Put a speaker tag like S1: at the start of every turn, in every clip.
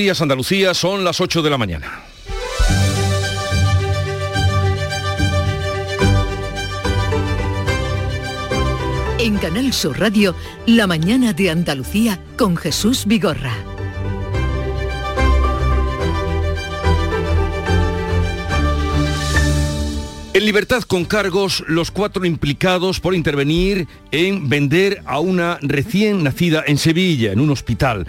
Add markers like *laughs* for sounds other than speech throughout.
S1: Días Andalucía son las 8 de la mañana.
S2: En Canal Sur Radio, La mañana de Andalucía con Jesús Vigorra.
S1: En libertad con cargos, los cuatro implicados por intervenir en vender a una recién nacida en Sevilla, en un hospital.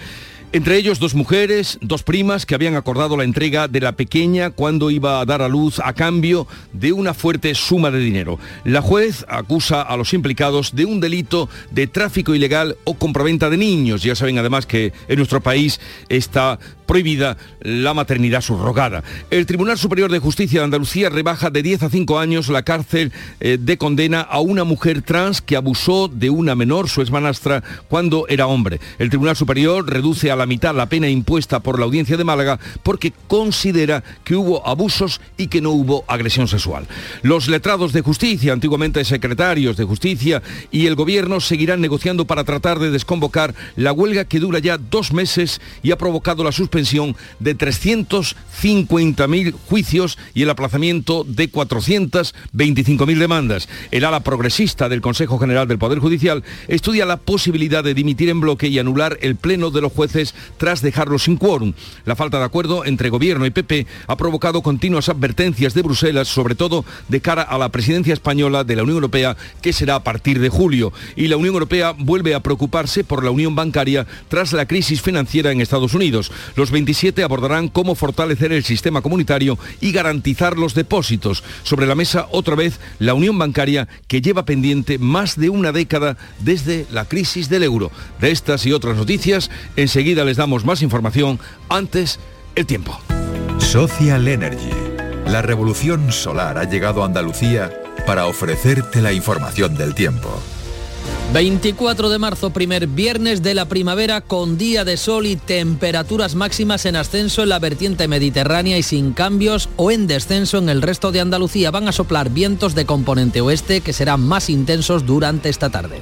S1: Entre ellos dos mujeres, dos primas que habían acordado la entrega de la pequeña cuando iba a dar a luz a cambio de una fuerte suma de dinero. La juez acusa a los implicados de un delito de tráfico ilegal o compraventa de niños. Ya saben además que en nuestro país está prohibida la maternidad subrogada. El Tribunal Superior de Justicia de Andalucía rebaja de 10 a 5 años la cárcel eh, de condena a una mujer trans que abusó de una menor, su hermanastra, cuando era hombre. El Tribunal Superior reduce a la mitad la pena impuesta por la Audiencia de Málaga porque considera que hubo abusos y que no hubo agresión sexual. Los letrados de justicia, antiguamente secretarios de justicia, y el gobierno seguirán negociando para tratar de desconvocar la huelga que dura ya dos meses y ha provocado la suspensión de 350.000 juicios y el aplazamiento de 425.000 demandas. El ala progresista del Consejo General del Poder Judicial estudia la posibilidad de dimitir en bloque y anular el pleno de los jueces tras dejarlo sin quórum. La falta de acuerdo entre Gobierno y PP ha provocado continuas advertencias de Bruselas, sobre todo de cara a la presidencia española de la Unión Europea, que será a partir de julio. Y la Unión Europea vuelve a preocuparse por la unión bancaria tras la crisis financiera en Estados Unidos. Los 27 abordarán cómo fortalecer el sistema comunitario y garantizar los depósitos. Sobre la mesa, otra vez, la unión bancaria que lleva pendiente más de una década desde la crisis del euro. De estas y otras noticias, enseguida les damos más información. Antes, el tiempo.
S3: Social Energy. La revolución solar ha llegado a Andalucía para ofrecerte la información del tiempo.
S4: 24 de marzo, primer viernes de la primavera con día de sol y temperaturas máximas en ascenso en la vertiente mediterránea y sin cambios o en descenso en el resto de Andalucía. Van a soplar vientos de componente oeste que serán más intensos durante esta tarde.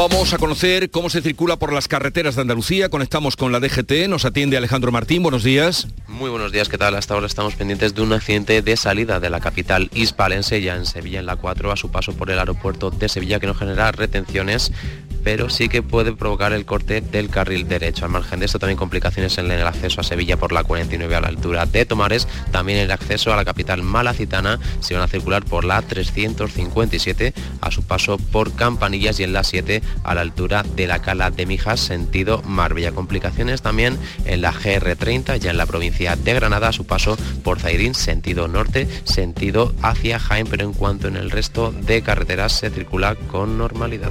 S1: Vamos a conocer cómo se circula por las carreteras de Andalucía. Conectamos con la DGT. Nos atiende Alejandro Martín. Buenos días.
S5: Muy buenos días, ¿qué tal? Hasta ahora estamos pendientes de un accidente de salida de la capital hispalense, ya en Sevilla, en la 4, a su paso por el aeropuerto de Sevilla, que no genera retenciones, pero sí que puede provocar el corte del carril derecho. Al margen de esto, también complicaciones en el acceso a Sevilla por la 49 a la altura de Tomares, también el acceso a la capital malacitana, se van a circular por la 357 a su paso por Campanillas y en la 7 a la altura de la Cala de Mijas, sentido Marbella. Complicaciones también en la GR30, ya en la provincia de Granada, su paso por Zairín, sentido norte, sentido hacia Jaén, pero en cuanto en el resto de carreteras se circula con normalidad.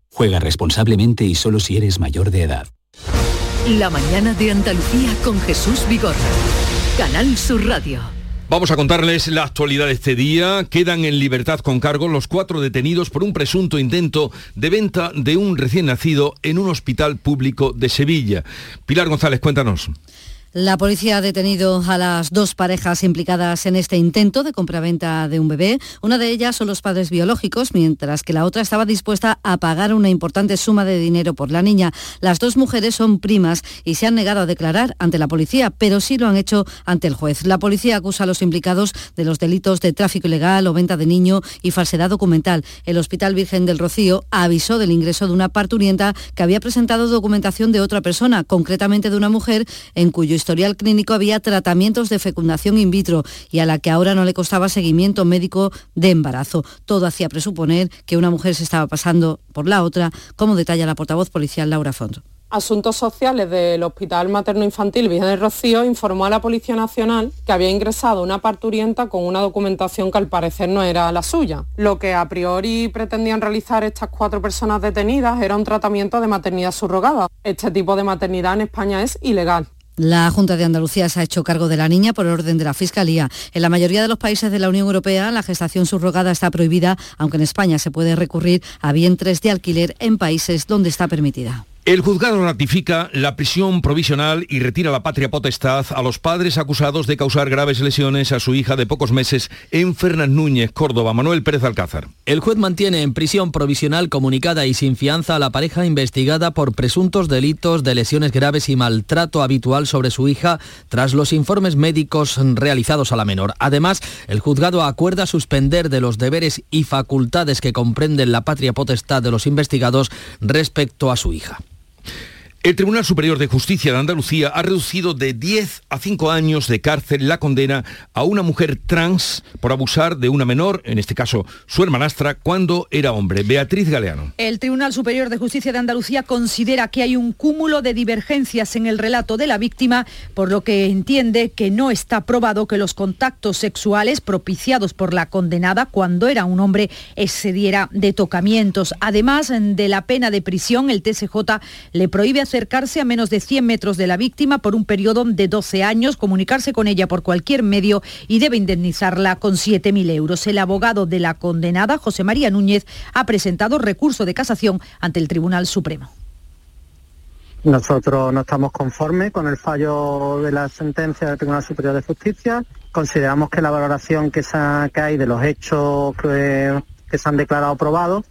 S6: Juega responsablemente y solo si eres mayor de edad.
S2: La mañana de Andalucía con Jesús Vigorra. Canal Sur Radio.
S1: Vamos a contarles la actualidad de este día. Quedan en libertad con cargo los cuatro detenidos por un presunto intento de venta de un recién nacido en un hospital público de Sevilla. Pilar González, cuéntanos.
S7: La policía ha detenido a las dos parejas implicadas en este intento de compraventa de un bebé. Una de ellas son los padres biológicos, mientras que la otra estaba dispuesta a pagar una importante suma de dinero por la niña. Las dos mujeres son primas y se han negado a declarar ante la policía, pero sí lo han hecho ante el juez. La policía acusa a los implicados de los delitos de tráfico ilegal o venta de niño y falsedad documental. El Hospital Virgen del Rocío avisó del ingreso de una parturienta que había presentado documentación de otra persona, concretamente de una mujer en cuyo historial clínico había tratamientos de fecundación in vitro y a la que ahora no le costaba seguimiento médico de embarazo. Todo hacía presuponer que una mujer se estaba pasando por la otra, como detalla la portavoz policial Laura Font.
S8: Asuntos Sociales del Hospital Materno Infantil Virgen del Rocío informó a la Policía Nacional que había ingresado una parturienta con una documentación que al parecer no era la suya. Lo que a priori pretendían realizar estas cuatro personas detenidas era un tratamiento de maternidad subrogada. Este tipo de maternidad en España es ilegal.
S7: La Junta de Andalucía se ha hecho cargo de la niña por orden de la Fiscalía. En la mayoría de los países de la Unión Europea la gestación subrogada está prohibida, aunque en España se puede recurrir a vientres de alquiler en países donde está permitida.
S1: El juzgado ratifica la prisión provisional y retira la patria potestad a los padres acusados de causar graves lesiones a su hija de pocos meses en Fernández Núñez, Córdoba. Manuel Pérez Alcázar.
S4: El juez mantiene en prisión provisional comunicada y sin fianza a la pareja investigada por presuntos delitos de lesiones graves y maltrato habitual sobre su hija tras los informes médicos realizados a la menor. Además, el juzgado acuerda suspender de los deberes y facultades que comprenden la patria potestad de los investigados respecto a su hija.
S1: El Tribunal Superior de Justicia de Andalucía ha reducido de 10 a 5 años de cárcel la condena a una mujer trans por abusar de una menor, en este caso su hermanastra, cuando era hombre. Beatriz Galeano.
S9: El Tribunal Superior de Justicia de Andalucía considera que hay un cúmulo de divergencias en el relato de la víctima, por lo que entiende que no está probado que los contactos sexuales propiciados por la condenada cuando era un hombre excediera de tocamientos. Además de la pena de prisión, el TSJ le prohíbe acercarse a menos de 100 metros de la víctima por un periodo de 12 años, comunicarse con ella por cualquier medio y debe indemnizarla con 7.000 euros. El abogado de la condenada, José María Núñez, ha presentado recurso de casación ante el Tribunal Supremo.
S10: Nosotros no estamos conformes con el fallo de la sentencia del Tribunal Superior de Justicia. Consideramos que la valoración que, hay de los hechos que, que se han declarado probados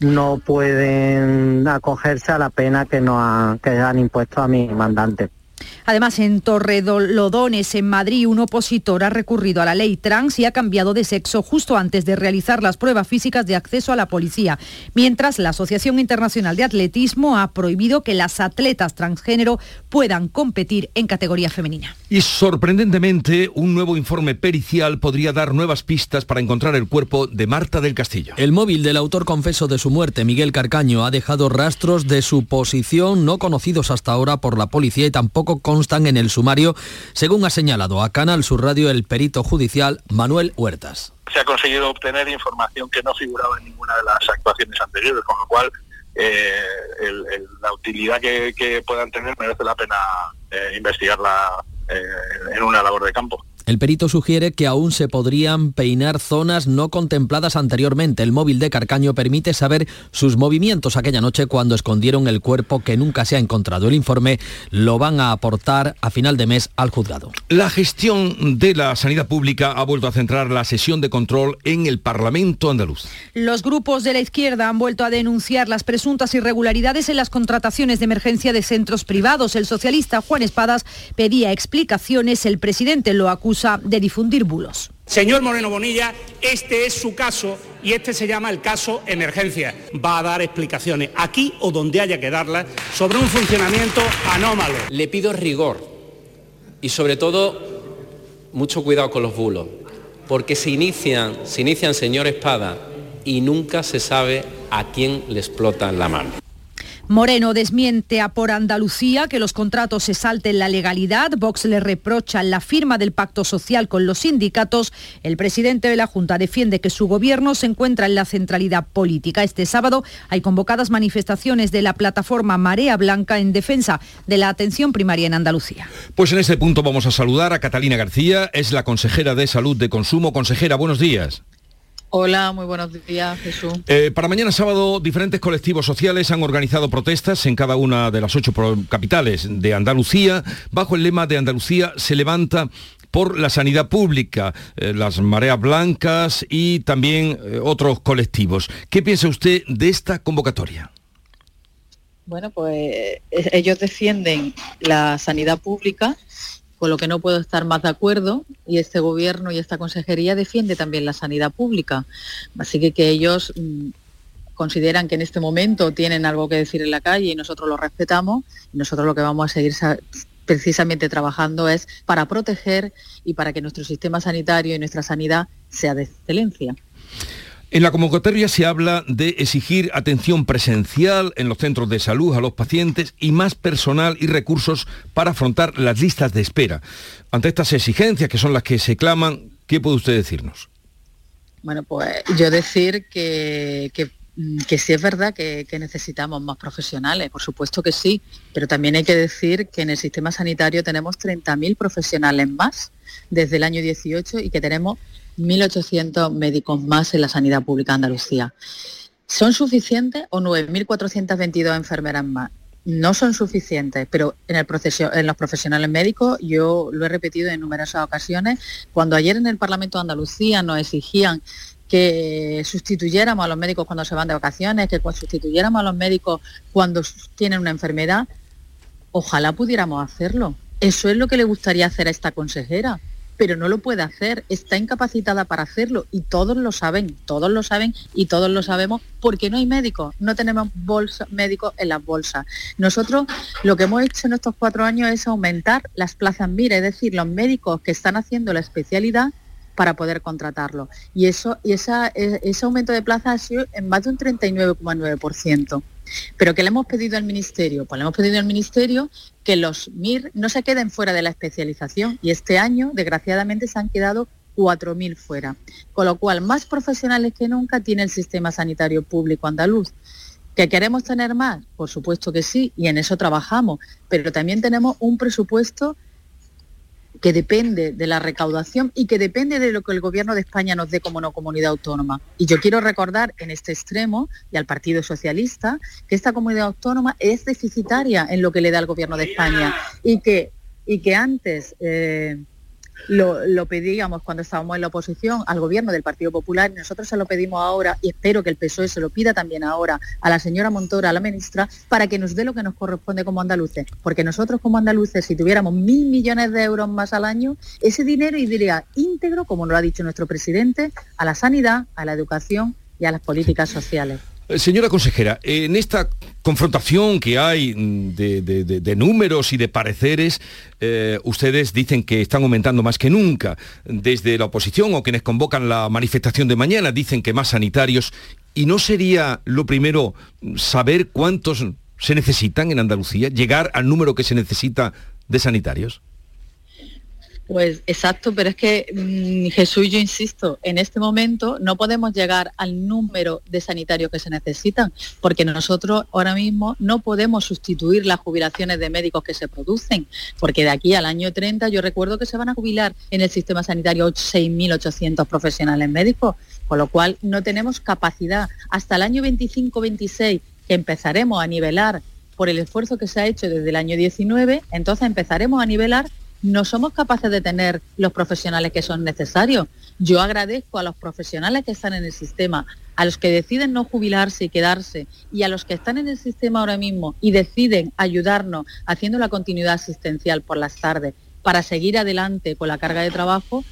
S10: no pueden acogerse a la pena que, nos que han impuesto a mi mandante.
S9: Además, en Torrelodones, en Madrid, un opositor ha recurrido a la ley trans y ha cambiado de sexo justo antes de realizar las pruebas físicas de acceso a la policía, mientras la Asociación Internacional de Atletismo ha prohibido que las atletas transgénero puedan competir en categoría femenina.
S1: Y sorprendentemente, un nuevo informe pericial podría dar nuevas pistas para encontrar el cuerpo de Marta del Castillo.
S4: El móvil del autor confeso de su muerte, Miguel Carcaño, ha dejado rastros de su posición no conocidos hasta ahora por la policía y tampoco constan en el sumario, según ha señalado a Canal Sur Radio el perito judicial Manuel Huertas.
S11: Se ha conseguido obtener información que no figuraba en ninguna de las actuaciones anteriores, con lo cual eh, la utilidad que, puedan tener merece la pena eh, investigarla eh, en una labor de campo.
S4: El perito sugiere que aún se podrían peinar zonas no contempladas anteriormente. El móvil de Carcaño permite saber sus movimientos aquella noche cuando escondieron el cuerpo que nunca se ha encontrado. El informe lo van a aportar a final de mes al juzgado.
S1: La gestión de la sanidad pública ha vuelto a centrar la sesión de control en el Parlamento andaluz.
S9: Los grupos de la izquierda han vuelto a denunciar las presuntas irregularidades en las contrataciones de emergencia de centros privados. El socialista Juan Espadas pedía explicaciones. El presidente lo acusa de difundir bulos.
S12: Señor Moreno Bonilla, este es su caso y este se llama el caso emergencia. Va a dar explicaciones aquí o donde haya que darlas sobre un funcionamiento anómalo.
S13: Le pido rigor y sobre todo mucho cuidado con los bulos, porque se inician, se inician señor Espada y nunca se sabe a quién le explotan la mano.
S9: Moreno desmiente a por Andalucía que los contratos se salten la legalidad. Vox le reprocha la firma del pacto social con los sindicatos. El presidente de la Junta defiende que su gobierno se encuentra en la centralidad política. Este sábado hay convocadas manifestaciones de la plataforma Marea Blanca en defensa de la atención primaria en Andalucía.
S1: Pues en este punto vamos a saludar a Catalina García, es la consejera de Salud de Consumo. Consejera, buenos días.
S14: Hola, muy buenos días, Jesús.
S1: Eh, para mañana sábado, diferentes colectivos sociales han organizado protestas en cada una de las ocho capitales de Andalucía, bajo el lema de Andalucía se levanta por la sanidad pública, eh, las mareas blancas y también eh, otros colectivos. ¿Qué piensa usted de esta convocatoria?
S14: Bueno, pues ellos defienden la sanidad pública con lo que no puedo estar más de acuerdo y este gobierno y esta consejería defiende también la sanidad pública. Así que que ellos mm, consideran que en este momento tienen algo que decir en la calle y nosotros lo respetamos nosotros lo que vamos a seguir precisamente trabajando es para proteger y para que nuestro sistema sanitario y nuestra sanidad sea de excelencia.
S1: En la convocatoria se habla de exigir atención presencial en los centros de salud a los pacientes y más personal y recursos para afrontar las listas de espera. Ante estas exigencias, que son las que se claman, ¿qué puede usted decirnos?
S14: Bueno, pues yo decir que, que, sí es verdad que, que, necesitamos más profesionales, por supuesto que sí, pero también hay que decir que en el sistema sanitario tenemos 30.000 profesionales más desde el año 18 y que tenemos 1.800 médicos más en la sanidad pública de Andalucía. ¿Son suficientes o 9.422 enfermeras más? No son suficientes, pero en, en los profesionales médicos, yo lo he repetido en numerosas ocasiones, cuando ayer en el Parlamento de Andalucía nos exigían que sustituyéramos a los médicos cuando se van de vacaciones, que sustituyéramos a los médicos cuando tienen una enfermedad, ojalá pudiéramos hacerlo. Eso es lo que le gustaría hacer a esta consejera pero no lo puede hacer, está incapacitada para hacerlo y todos lo saben, todos lo saben y todos lo sabemos porque no hay médicos, no tenemos bolsa, médicos en las bolsas. Nosotros lo que hemos hecho en estos cuatro años es aumentar las plazas MIRA, es decir, los médicos que están haciendo la especialidad para poder contratarlo. Y eso y e, ese aumento de plazas ha sido en más de un 39,9%. ¿Pero qué le hemos pedido al Ministerio? Pues le hemos pedido al Ministerio que los MIR no se queden fuera de la especialización y este año, desgraciadamente, se han quedado 4.000 fuera. Con lo cual, más profesionales que nunca tiene el sistema sanitario público andaluz. ¿Que queremos tener más? Por supuesto que sí, y en eso trabajamos, pero también tenemos un presupuesto que depende de la recaudación y que depende de lo que el Gobierno de España nos dé como no comunidad autónoma. Y yo quiero recordar en este extremo y al Partido Socialista que esta comunidad autónoma es deficitaria en lo que le da el Gobierno de España y que, y que antes... Eh, lo, pedíamos cuando estábamos en la oposición al gobierno del Partido Popular nosotros se lo pedimos ahora y espero que el PSOE se lo pida también ahora a la señora Montora, a la ministra, para que nos dé lo que nos corresponde como andaluces. Porque nosotros como andaluces, si tuviéramos mil millones de euros más al año, ese dinero iría íntegro, como lo ha dicho nuestro presidente, a la sanidad, a la educación y a las políticas sociales.
S1: Eh, señora consejera, en esta confrontación que hay de, números y de pareceres, eh, ustedes dicen que están aumentando más que nunca. Desde la oposición o quienes convocan la manifestación de mañana dicen que más sanitarios. ¿Y no sería lo primero saber cuántos se necesitan en Andalucía? ¿Llegar al número que se necesita de sanitarios?
S14: Pues exacto, pero es que mm, Jesús, yo insisto, en este momento no podemos llegar al número de sanitarios que se necesitan, porque nosotros ahora mismo no podemos sustituir las jubilaciones de médicos que se producen, porque de aquí al año 30 yo recuerdo que se van a jubilar en el sistema sanitario 6.800 profesionales médicos, con lo cual no tenemos capacidad. Hasta el año 25-26, que empezaremos a nivelar por el esfuerzo que se ha hecho desde el año 19, entonces empezaremos a nivelar no somos capaces de tener los profesionales que son necesarios. Yo agradezco a los profesionales que están en el sistema, a los que deciden no jubilarse y quedarse, y a los que están en el sistema ahora mismo y deciden ayudarnos haciendo la continuidad asistencial por las tardes para seguir adelante con la carga de trabajo,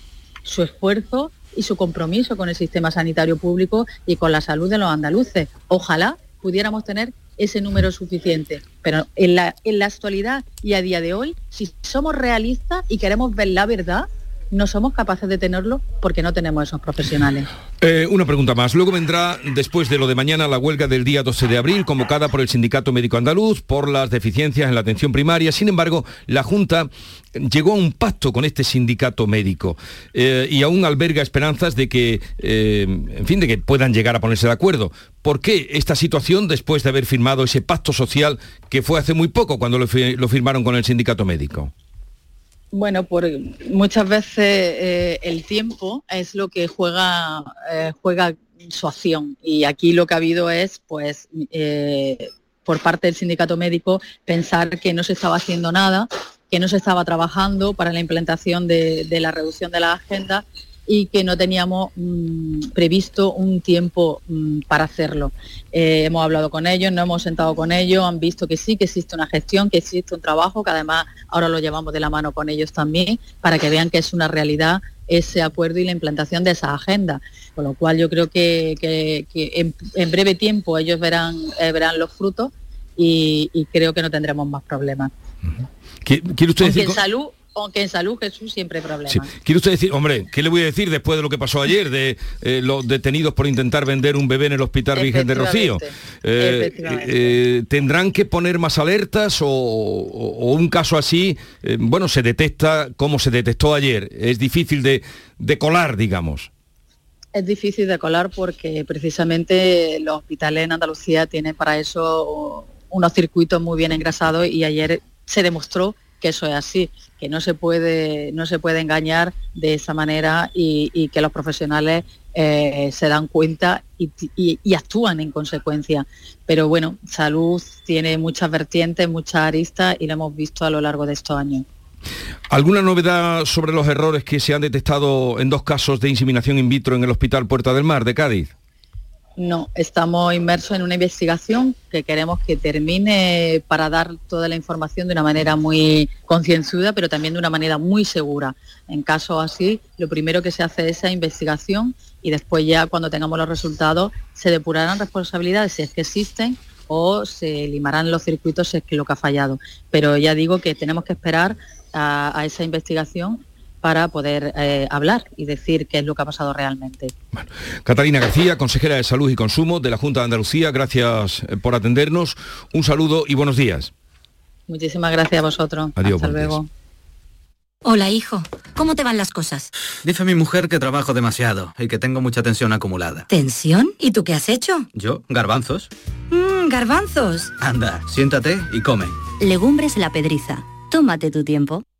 S14: su esfuerzo y su compromiso con el sistema sanitario público y con la salud de los andaluces. Ojalá pudiéramos tener ese número suficiente. Pero en la, en la actualidad y a día de hoy, si somos realistas y queremos ver la verdad, no somos capaces de tenerlo porque no tenemos esos profesionales.
S1: Eh, una pregunta más. Luego vendrá, después de lo de mañana, la huelga del día 12 de abril, convocada por el Sindicato Médico Andaluz por las deficiencias en la atención primaria. Sin embargo, la Junta llegó a un pacto con este sindicato médico eh, y aún alberga esperanzas de que, eh, en fin, de que puedan llegar a ponerse de acuerdo. ¿Por qué esta situación después de haber firmado ese pacto social que fue hace muy poco cuando lo firmaron con el sindicato médico?
S14: Bueno, por muchas veces eh, el tiempo es lo que juega, eh, juega su acción. Y aquí lo que ha habido es, pues, eh, por parte del sindicato médico pensar que no se estaba haciendo nada, que no se estaba trabajando para la implementación de, de la reducción de la agenda y que no teníamos mm, previsto un tiempo mm, para hacerlo. Eh, hemos hablado con ellos, no hemos sentado con ellos, han visto que sí, que existe una gestión, que existe un trabajo, que además ahora lo llevamos de la mano con ellos también, para que vean que es una realidad ese acuerdo y la implantación de esa agenda. Con lo cual yo creo que, en, breve tiempo ellos verán, eh, verán los frutos y, creo que no tendremos más problemas.
S1: ¿Quiere usted decir...
S14: en salud aunque en salud Jesús siempre hay problemas.
S1: Sí. ¿Quiere usted decir, hombre, qué le voy a decir después de lo que pasó ayer, de eh, los detenidos por intentar vender un bebé en el Hospital Virgen de Rocío? Eh, eh, ¿Tendrán que poner más alertas o, o- un caso así, bueno, se detecta como se detectó ayer? Es difícil de, de colar, digamos.
S14: Es difícil de colar porque precisamente los hospitales en Andalucía tienen para eso unos circuitos muy bien engrasados y ayer se demostró que eso es así, que no se puede, no se puede engañar de esa manera y, que los profesionales eh, se dan cuenta y- y actúan en consecuencia. Pero bueno, salud tiene muchas vertientes, muchas aristas y lo hemos visto a lo largo de estos años.
S1: ¿Alguna novedad sobre los errores que se han detectado en dos casos de inseminación in vitro en el Hospital Puerta del Mar de Cádiz?
S14: No, estamos inmersos en una investigación que queremos que termine para dar toda la información de una manera muy concienzuda, pero también de una manera muy segura. En casos así, lo primero que se hace es esa investigación y después ya cuando tengamos los resultados se depurarán responsabilidades si es que existen o se limarán los circuitos si es que lo que ha fallado. Pero ya digo que tenemos que esperar a esa investigación para poder eh, hablar y decir qué es lo que ha pasado realmente.
S1: Catalina García, consejera de Salud y Consumo de la Junta de Andalucía, gracias eh, por atendernos. Un saludo y buenos días.
S14: Muchísimas gracias a vosotros.
S1: Adiós,
S14: Hasta luego.
S15: Hola, hijo. ¿Cómo te van las cosas?
S16: Dice mi mujer que trabajo demasiado y que tengo mucha tensión acumulada.
S15: ¿Tensión? ¿Y tú qué has hecho?
S16: ¿Yo? ¿Garbanzos?
S15: Mmm, garbanzos.
S16: Anda, siéntate y come.
S15: Legumbres la pedriza. Tómate tu tiempo.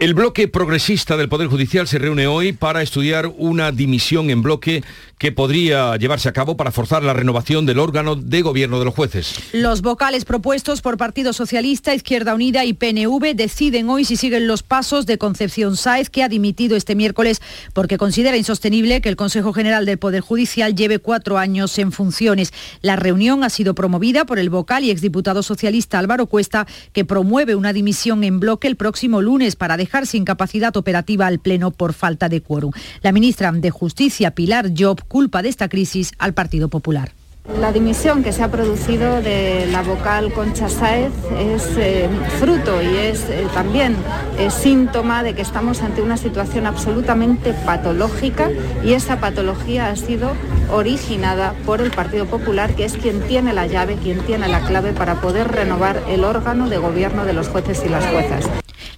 S1: El bloque progresista del Poder Judicial se reúne hoy para estudiar una dimisión en bloque que podría llevarse a cabo para forzar la renovación del órgano de gobierno de los jueces.
S9: Los vocales propuestos por Partido Socialista, Izquierda Unida y PNV deciden hoy si siguen los pasos de Concepción Sáez, que ha dimitido este miércoles porque considera insostenible que el Consejo General del Poder Judicial lleve cuatro años en funciones. La reunión ha sido promovida por el vocal y exdiputado socialista Álvaro Cuesta, que promueve una dimisión en bloque el próximo lunes para dejar sin capacidad operativa al Pleno por falta de quórum. La ministra de Justicia, Pilar Job, culpa de esta crisis al Partido Popular.
S17: La dimisión que se ha producido de la vocal Concha Sáez es eh, fruto y es eh, también eh, síntoma de que estamos ante una situación absolutamente patológica y esa patología ha sido originada por el Partido Popular, que es quien tiene la llave, quien tiene la clave para poder renovar el órgano de gobierno de los jueces y las juezas.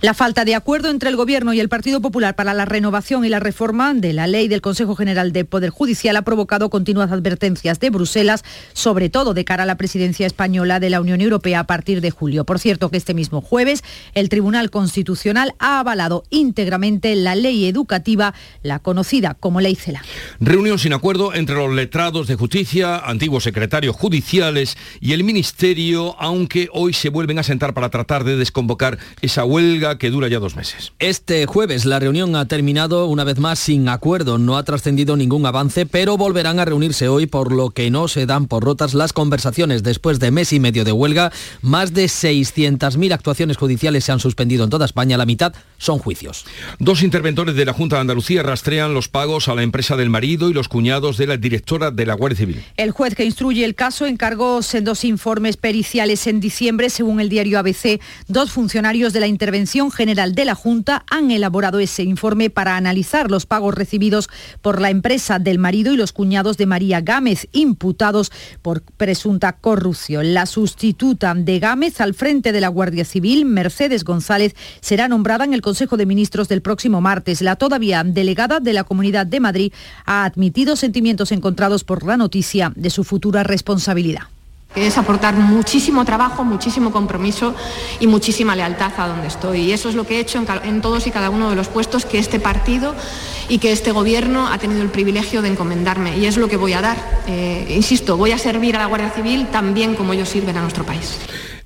S9: La falta de acuerdo entre el Gobierno y el Partido Popular para la renovación y la reforma de la ley del Consejo General del Poder Judicial ha provocado continuas advertencias de Bruselas, sobre todo de cara a la presidencia española de la Unión Europea a partir de julio. Por cierto, que este mismo jueves el Tribunal Constitucional ha avalado íntegramente la ley educativa, la conocida como Ley CELA.
S1: Reunión sin acuerdo entre los letrados de justicia, antiguos secretarios judiciales y el Ministerio, aunque hoy se vuelven a sentar para tratar de desconvocar esa huelga que dura ya dos meses.
S4: Este jueves la reunión ha terminado una vez más sin acuerdo, no ha trascendido ningún avance, pero volverán a reunirse hoy por lo que no se dan por rotas las conversaciones. Después de mes y medio de huelga, más de 600.000 actuaciones judiciales se han suspendido en toda España, la mitad son juicios.
S1: Dos interventores de la Junta de Andalucía rastrean los pagos a la empresa del marido y los cuñados de la directora de la Guardia Civil.
S9: El juez que instruye el caso encargó en dos informes periciales en diciembre, según el diario ABC. Dos funcionarios de la Intervención General de la Junta han elaborado ese informe para analizar los pagos recibidos por la empresa del marido y los cuñados de María Gámez, por presunta corrupción. La sustituta de Gámez al frente de la Guardia Civil, Mercedes González, será nombrada en el Consejo de Ministros del próximo martes. La todavía delegada de la Comunidad de Madrid ha admitido sentimientos encontrados por la noticia de su futura responsabilidad
S18: que es aportar muchísimo trabajo, muchísimo compromiso y muchísima lealtad a donde estoy. Y eso es lo que he hecho en, todos y cada uno de los puestos que este partido y que este gobierno ha tenido el privilegio de encomendarme. Y es lo que voy a dar. Eh, insisto, voy a servir a la Guardia Civil tan bien como ellos sirven a nuestro país.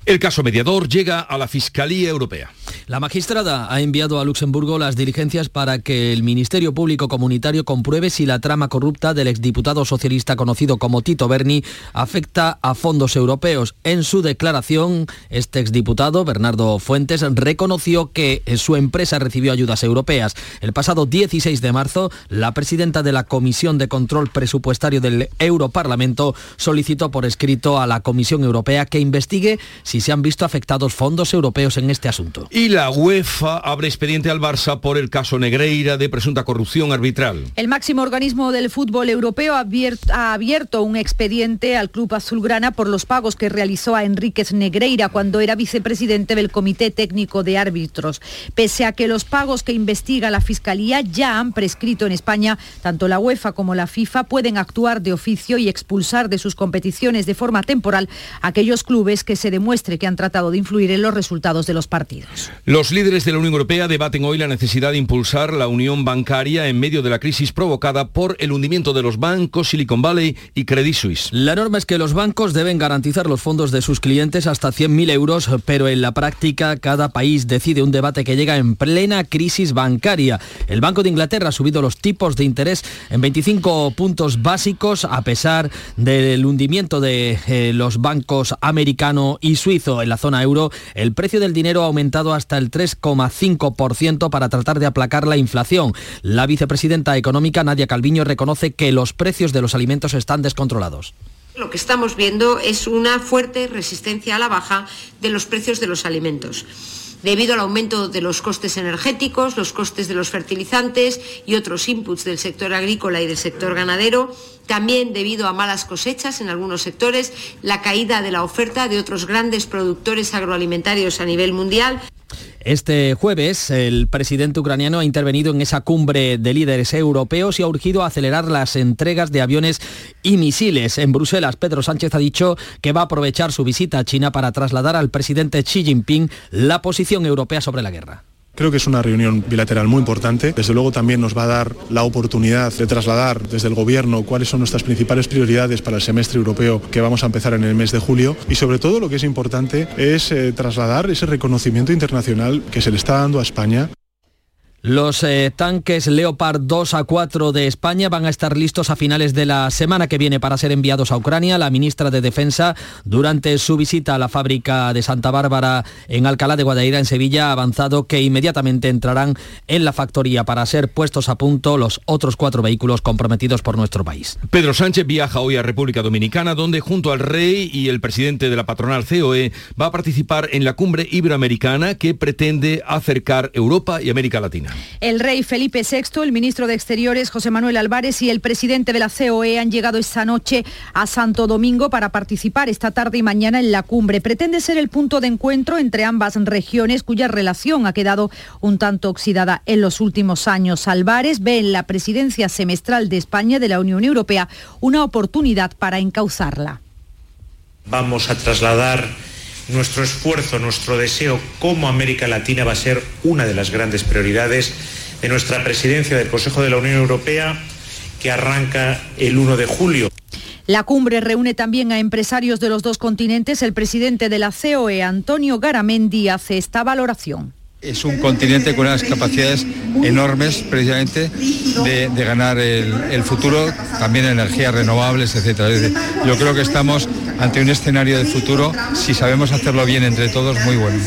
S1: El caso mediador llega a la Fiscalía Europea.
S4: La magistrada ha enviado a Luxemburgo las diligencias para que el Ministerio Público Comunitario compruebe si la trama corrupta del exdiputado socialista conocido como Tito Berni afecta a fondos europeos. En su declaración, este exdiputado, Bernardo Fuentes, reconoció que su empresa recibió ayudas europeas. El pasado 16 de marzo, la presidenta de la Comisión de Control Presupuestario del Europarlamento solicitó por escrito a la Comisión Europea que investigue si se han visto afectados fondos europeos en este asunto.
S1: UEFA abre expediente al Barça por el caso Negreira de presunta corrupción arbitral.
S9: El máximo organismo del fútbol europeo ha abierto un expediente al club azulgrana por los pagos que realizó a Enríquez Negreira cuando era vicepresidente del Comité Técnico de Árbitros. Pese a que los pagos que investiga la Fiscalía ya han prescrito en España, tanto la UEFA como la FIFA pueden actuar de oficio y expulsar de sus competiciones de forma temporal aquellos clubes que se demuestre que han tratado de influir en los resultados de los partidos.
S1: Los líderes de la Unión Europea debaten hoy la necesidad de impulsar la unión bancaria en medio de la crisis provocada por el hundimiento de los bancos Silicon Valley y Credit Suisse.
S4: La norma es que los bancos deben garantizar los fondos de sus clientes hasta 100.000 euros, pero en la práctica cada país decide un debate que llega en plena crisis bancaria. El Banco de Inglaterra ha subido los tipos de interés en 25 puntos básicos a pesar del hundimiento de eh, los bancos americano y suizo en la zona euro. El precio del dinero ha aumentado hasta el 3,5% para tratar de aplacar la inflación. La vicepresidenta económica Nadia Calviño reconoce que los precios de los alimentos están descontrolados.
S19: Lo que estamos viendo es una fuerte resistencia a la baja de los precios de los alimentos debido al aumento de los costes energéticos, los costes de los fertilizantes y otros inputs del sector agrícola y del sector ganadero, también debido a malas cosechas en algunos sectores, la caída de la oferta de otros grandes productores agroalimentarios a nivel mundial.
S4: Este jueves, el presidente ucraniano ha intervenido en esa cumbre de líderes europeos y ha urgido a acelerar las entregas de aviones y misiles. En Bruselas, Pedro Sánchez ha dicho que va a aprovechar su visita a China para trasladar al presidente Xi Jinping la posición europea sobre la guerra.
S20: Creo que es una reunión bilateral muy importante. Desde luego también nos va a dar la oportunidad de trasladar desde el Gobierno cuáles son nuestras principales prioridades para el semestre europeo que vamos a empezar en el mes de julio. Y sobre todo lo que es importante es eh, trasladar ese reconocimiento internacional que se le está dando a España
S4: los eh, tanques Leopard 2 a 4 de España van a estar listos a finales de la semana que viene para ser enviados a Ucrania. La ministra de Defensa, durante su visita a la fábrica de Santa Bárbara en Alcalá de Guadaira, en Sevilla, ha avanzado que inmediatamente entrarán en la factoría para ser puestos a punto los otros cuatro vehículos comprometidos por nuestro país.
S1: Pedro Sánchez viaja hoy a República Dominicana, donde junto al rey y el presidente de la patronal COE va a participar en la cumbre iberoamericana que pretende acercar Europa y América Latina.
S9: El rey Felipe VI, el ministro de Exteriores José Manuel Álvarez y el presidente de la COE han llegado esta noche a Santo Domingo para participar esta tarde y mañana en la cumbre. Pretende ser el punto de encuentro entre ambas regiones cuya relación ha quedado un tanto oxidada en los últimos años. Álvarez ve en la presidencia semestral de España de la Unión Europea una oportunidad para encauzarla.
S21: Vamos a trasladar nuestro esfuerzo, nuestro deseo como América Latina va a ser una de las grandes prioridades de nuestra presidencia del Consejo de la Unión Europea que arranca el 1 de julio.
S9: La cumbre reúne también a empresarios de los dos continentes. El presidente de la COE, Antonio Garamendi, hace esta valoración.
S22: Es un continente con unas capacidades enormes precisamente de, ganar el, futuro, también energías renovables, etc. Yo creo que estamos ante un escenario del futuro, si sabemos hacerlo bien entre todos, muy bueno.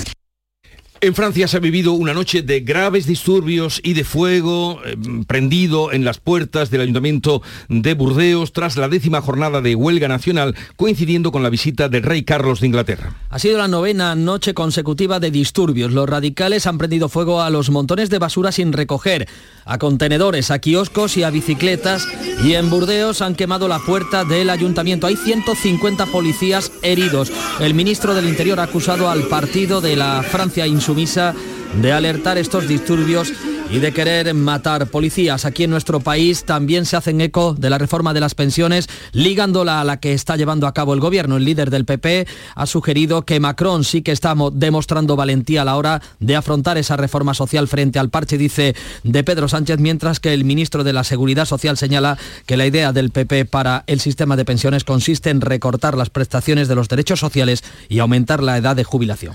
S1: En Francia se ha vivido una noche de graves disturbios y de fuego eh, prendido en las puertas del Ayuntamiento de Burdeos tras la décima jornada de huelga nacional coincidiendo con la visita del rey Carlos de Inglaterra.
S4: Ha sido la novena noche consecutiva de disturbios. Los radicales han prendido fuego a los montones de basura sin recoger, a contenedores, a kioscos y a bicicletas y en Burdeos han quemado la puerta del ayuntamiento. Hay 150 policías heridos. El ministro del Interior ha acusado al partido de la Francia insumisa de alertar estos disturbios y de querer matar policías. Aquí en nuestro país también se hacen eco de la reforma de las pensiones, ligándola a la que está llevando a cabo el gobierno. El líder del PP ha sugerido que Macron sí que está demostrando valentía a la hora de afrontar esa reforma social frente al parche, dice, de Pedro Sánchez, mientras que el ministro de la Seguridad Social señala que la idea del PP para el sistema de pensiones consiste en recortar las prestaciones de los derechos sociales y aumentar la edad de jubilación.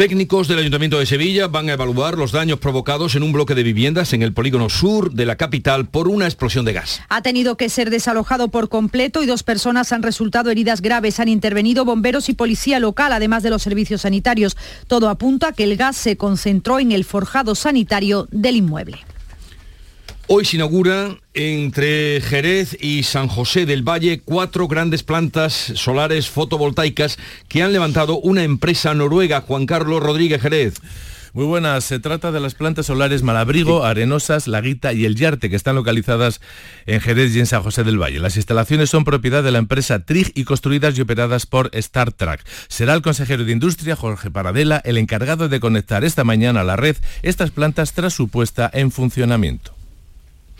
S1: Técnicos del Ayuntamiento de Sevilla van a evaluar los daños provocados en un bloque de viviendas en el polígono sur de la capital por una explosión de gas.
S9: Ha tenido que ser desalojado por completo y dos personas han resultado heridas graves. Han intervenido bomberos y policía local, además de los servicios sanitarios. Todo apunta a que el gas se concentró en el forjado sanitario del inmueble.
S1: Hoy se inaugura entre Jerez y San José del Valle cuatro grandes plantas solares fotovoltaicas que han levantado una empresa noruega, Juan Carlos Rodríguez Jerez.
S23: Muy buenas, se trata de las plantas solares Malabrigo, Arenosas, Laguita y El Yarte, que están localizadas en Jerez y en San José del Valle. Las instalaciones son propiedad de la empresa TRIG y construidas y operadas por Star Trek. Será el consejero de Industria, Jorge Paradela, el encargado de conectar esta mañana a la red estas plantas tras su puesta en funcionamiento.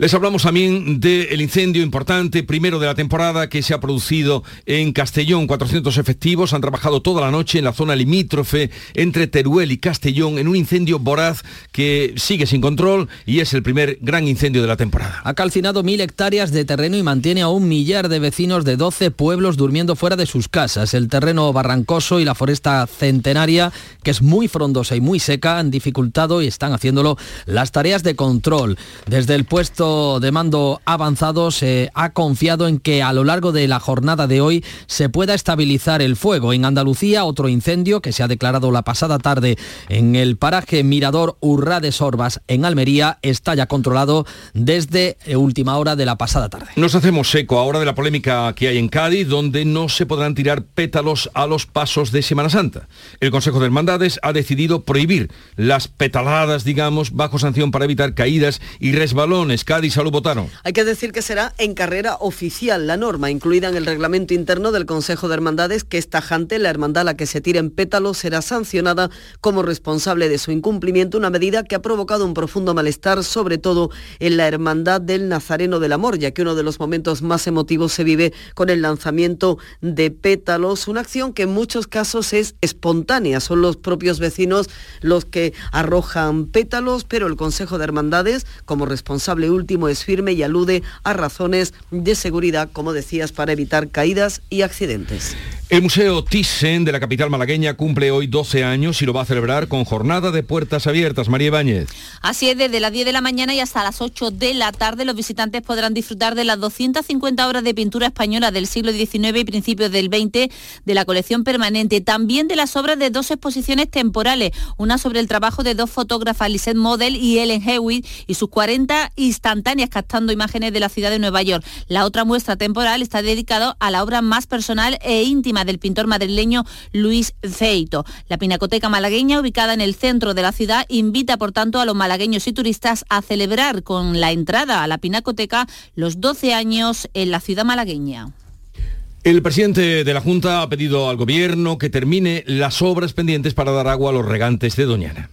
S1: Les hablamos también del incendio importante, primero de la temporada, que se ha producido en Castellón. 400 efectivos han trabajado toda la noche en la zona limítrofe entre Teruel y Castellón en un incendio voraz que sigue sin control y es el primer gran incendio de la temporada.
S4: Ha calcinado mil hectáreas de terreno y mantiene a un millar de vecinos de 12 pueblos durmiendo fuera de sus casas. El terreno barrancoso y la foresta centenaria, que es muy frondosa y muy seca, han dificultado y están haciéndolo las tareas de control. Desde el puesto de mando avanzado se ha confiado en que a lo largo de la jornada de hoy se pueda estabilizar el fuego. En Andalucía, otro incendio que se ha declarado la pasada tarde en el paraje Mirador Urra de Sorbas, en Almería, está ya controlado desde última hora de la pasada tarde.
S1: Nos hacemos eco ahora de la polémica que hay en Cádiz, donde no se podrán tirar pétalos a los pasos de Semana Santa. El Consejo de Hermandades ha decidido prohibir las petaladas, digamos, bajo sanción para evitar caídas y resbalones.
S24: Hay que decir que será en carrera oficial la norma, incluida en el reglamento interno del Consejo de Hermandades, que es tajante. La hermandad a la que se tire en pétalos será sancionada como responsable de su incumplimiento, una medida que ha provocado un profundo malestar, sobre todo en la hermandad del Nazareno del Amor, ya que uno de los momentos más emotivos se vive con el lanzamiento de pétalos, una acción que en muchos casos es espontánea. Son los propios vecinos los que arrojan pétalos, pero el Consejo de Hermandades, como responsable es firme y alude a razones de seguridad, como decías, para evitar caídas y accidentes.
S1: El Museo Thyssen de la capital malagueña cumple hoy 12 años y lo va a celebrar con jornada de puertas abiertas. María Ibáñez.
S25: Así es, desde las 10 de la mañana y hasta las 8 de la tarde los visitantes podrán disfrutar de las 250 obras de pintura española del siglo XIX y principios del XX de la colección permanente, también de las obras de dos exposiciones temporales, una sobre el trabajo de dos fotógrafas, Lisette Model y Ellen Hewitt, y sus 40 instantáneas captando imágenes de la ciudad de Nueva York. La otra muestra temporal está dedicada a la obra más personal e íntima del pintor madrileño Luis Feito. La Pinacoteca malagueña, ubicada en el centro de la ciudad, invita por tanto a los malagueños y turistas a celebrar con la entrada a la Pinacoteca los 12 años en la ciudad malagueña.
S1: El presidente de la Junta ha pedido al Gobierno que termine las obras pendientes para dar agua a los regantes de Doñana.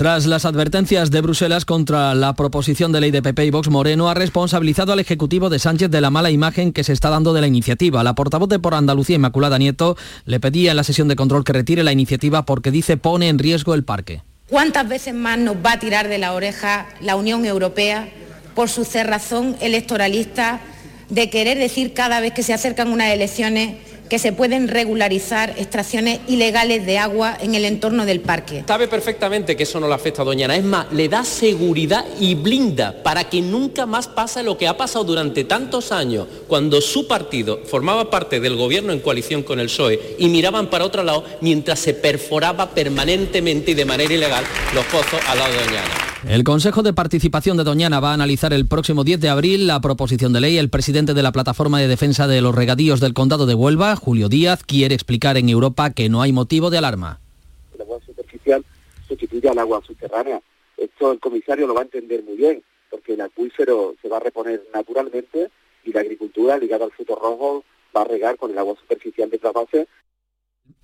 S4: Tras las advertencias de Bruselas contra la proposición de ley de PP y Vox Moreno, ha responsabilizado al Ejecutivo de Sánchez de la mala imagen que se está dando de la iniciativa. La portavoz de Por Andalucía, Inmaculada Nieto, le pedía en la sesión de control que retire la iniciativa porque dice pone en riesgo el parque.
S26: ¿Cuántas veces más nos va a tirar de la oreja la Unión Europea por su cerrazón electoralista de querer decir cada vez que se acercan unas elecciones que se pueden regularizar extracciones ilegales de agua en el entorno del parque.
S13: Sabe perfectamente que eso no le afecta a Doñana. Es más, le da seguridad y blinda para que nunca más pase lo que ha pasado durante tantos años, cuando su partido formaba parte del gobierno en coalición con el PSOE y miraban para otro lado mientras se perforaba permanentemente y de manera ilegal los pozos al lado de Doñana.
S4: El Consejo de Participación de Doñana va a analizar el próximo 10 de abril la proposición de ley. El presidente de la Plataforma de Defensa de los Regadíos del Condado de Huelva, Julio Díaz, quiere explicar en Europa que no hay motivo de alarma.
S27: El agua superficial sustituye al agua subterránea. Esto el comisario lo va a entender muy bien, porque el acuífero se va a reponer naturalmente y la agricultura ligada al fruto rojo va a regar con el agua superficial de trasvase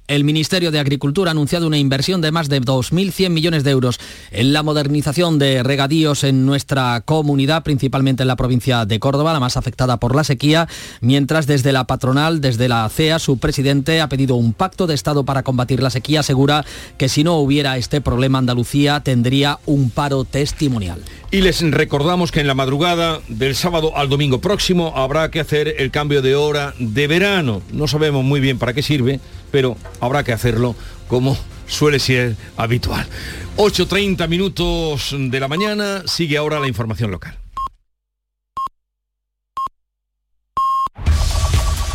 S4: el Ministerio de Agricultura ha anunciado una inversión de más de 2.100 millones de euros en la modernización de regadíos en nuestra comunidad, principalmente en la provincia de Córdoba, la más afectada por la sequía, mientras desde la patronal, desde la CEA, su presidente ha pedido un pacto de Estado para combatir la sequía. Asegura que si no hubiera este problema, Andalucía tendría un paro testimonial.
S1: Y les recordamos que en la madrugada del sábado al domingo próximo habrá que hacer el cambio de hora de verano. No sabemos muy bien para qué sirve, pero habrá que hacerlo como suele ser habitual. 8.30 minutos de la mañana, sigue ahora la información local.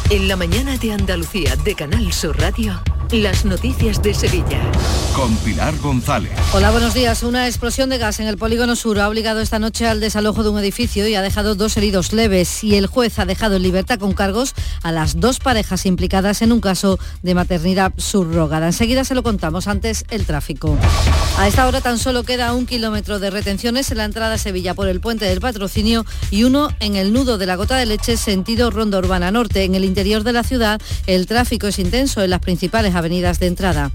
S2: En la mañana de Andalucía de Canal Sur Radio. Las noticias de Sevilla.
S28: Con Pilar González.
S29: Hola, buenos días. Una explosión de gas en el polígono sur ha obligado esta noche al desalojo de un edificio y ha dejado dos heridos leves. Y el juez ha dejado en libertad con cargos a las dos parejas implicadas en un caso de maternidad subrogada. Enseguida se lo contamos. Antes, el tráfico. A esta hora tan solo queda un kilómetro de retenciones en la entrada a Sevilla por el puente del patrocinio y uno en el nudo de la gota de leche sentido Ronda Urbana Norte. En el interior de la ciudad, el tráfico es intenso en las principales avenidas de entrada.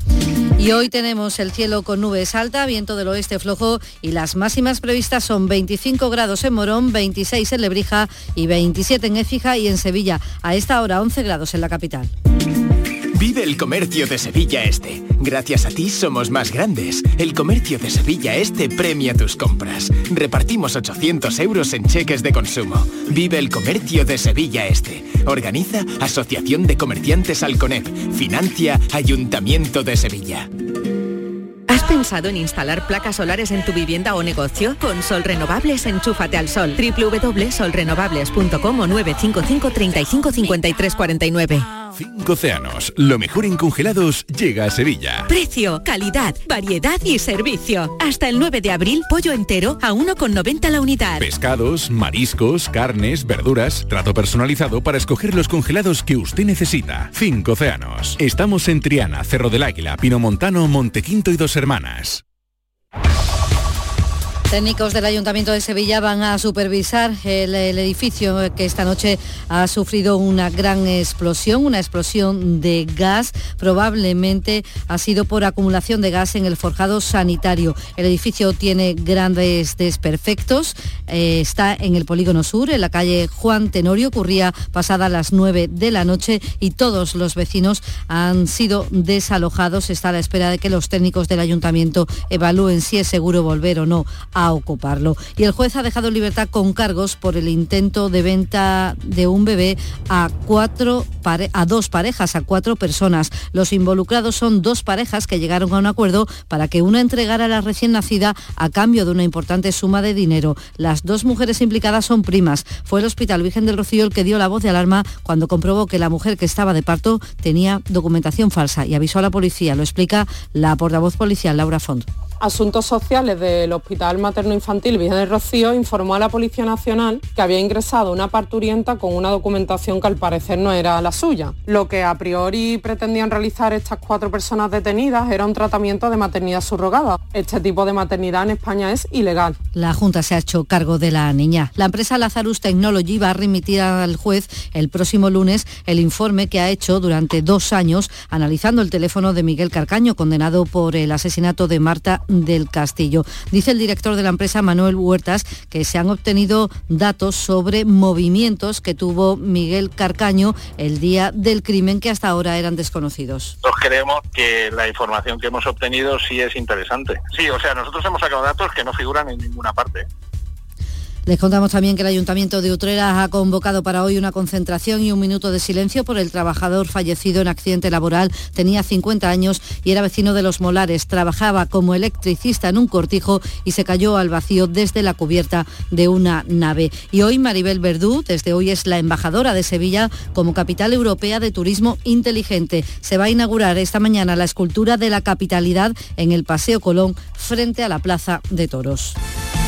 S29: Y hoy tenemos el cielo con nubes alta, viento del oeste flojo y las máximas previstas son 25 grados en Morón, 26 en Lebrija y 27 en Écija y en Sevilla. A esta hora 11 grados en la capital.
S30: Vive el comercio de Sevilla Este. Gracias a ti somos más grandes. El comercio de Sevilla Este premia tus compras. Repartimos 800 euros en cheques de consumo. Vive el comercio de Sevilla Este. Organiza Asociación de Comerciantes Alconep. Financia Ayuntamiento de Sevilla.
S31: ¿Has pensado en instalar placas solares en tu vivienda o negocio? Con Sol Renovables, enchúfate al sol. www.solrenovables.com o 955 35 53 49.
S28: Cinco océanos, lo mejor en congelados llega a Sevilla.
S31: Precio, calidad, variedad y servicio. Hasta el 9 de abril, pollo entero a 1,90 la unidad.
S28: Pescados, mariscos, carnes, verduras, trato personalizado para escoger los congelados que usted necesita. Cinco océanos. Estamos en Triana, Cerro del Águila, Pinomontano, Montequinto y Dos Hermanas.
S29: Técnicos del Ayuntamiento de Sevilla van a supervisar el, edificio que esta noche ha sufrido una gran explosión, una explosión de gas. Probablemente ha sido por acumulación de gas en el forjado sanitario. El edificio tiene grandes desperfectos. Eh, está en el polígono sur, en la calle Juan Tenorio. Ocurría pasada las 9 de la noche y todos los vecinos han sido desalojados. Está a la espera de que los técnicos del ayuntamiento evalúen si es seguro volver o no a ocuparlo. Y el juez ha dejado en libertad con cargos por el intento de venta de un bebé a cuatro a dos parejas, a cuatro personas. Los involucrados son dos parejas que llegaron a un acuerdo para que una entregara a la recién nacida a cambio de una importante suma de dinero. Las dos mujeres implicadas son primas. Fue el Hospital Virgen del Rocío el que dio la voz de alarma cuando comprobó que la mujer que estaba de parto tenía documentación falsa y avisó a la policía. Lo explica la portavoz policial Laura Font.
S32: Asuntos Sociales del Hospital Materno Infantil Virgen del Rocío informó a la Policía Nacional que había ingresado una parturienta con una documentación que al parecer no era la suya. Lo que a priori pretendían realizar estas cuatro personas detenidas era un tratamiento de maternidad subrogada. Este tipo de maternidad en España es ilegal.
S29: La Junta se ha hecho cargo de la niña. La empresa Lazarus Technology va a remitir al juez el próximo lunes el informe que ha hecho durante dos años analizando el teléfono de Miguel Carcaño, condenado por el asesinato de Marta del Castillo. Dice el director de la empresa, Manuel Huertas, que se han obtenido datos sobre movimientos que tuvo Miguel Carcaño el día del crimen que hasta ahora eran desconocidos.
S33: Nosotros creemos que la información que hemos obtenido sí es interesante. Sí, o sea, nosotros hemos sacado datos que no figuran en ninguna parte.
S29: Les contamos también que el Ayuntamiento de Utrera ha convocado para hoy una concentración y un minuto de silencio por el trabajador fallecido en accidente laboral. Tenía 50 años y era vecino de Los Molares. Trabajaba como electricista en un cortijo y se cayó al vacío desde la cubierta de una nave. Y hoy Maribel Verdú, desde hoy es la embajadora de Sevilla como capital europea de turismo inteligente. Se va a inaugurar esta mañana la escultura de la capitalidad en el Paseo Colón frente a la Plaza de Toros.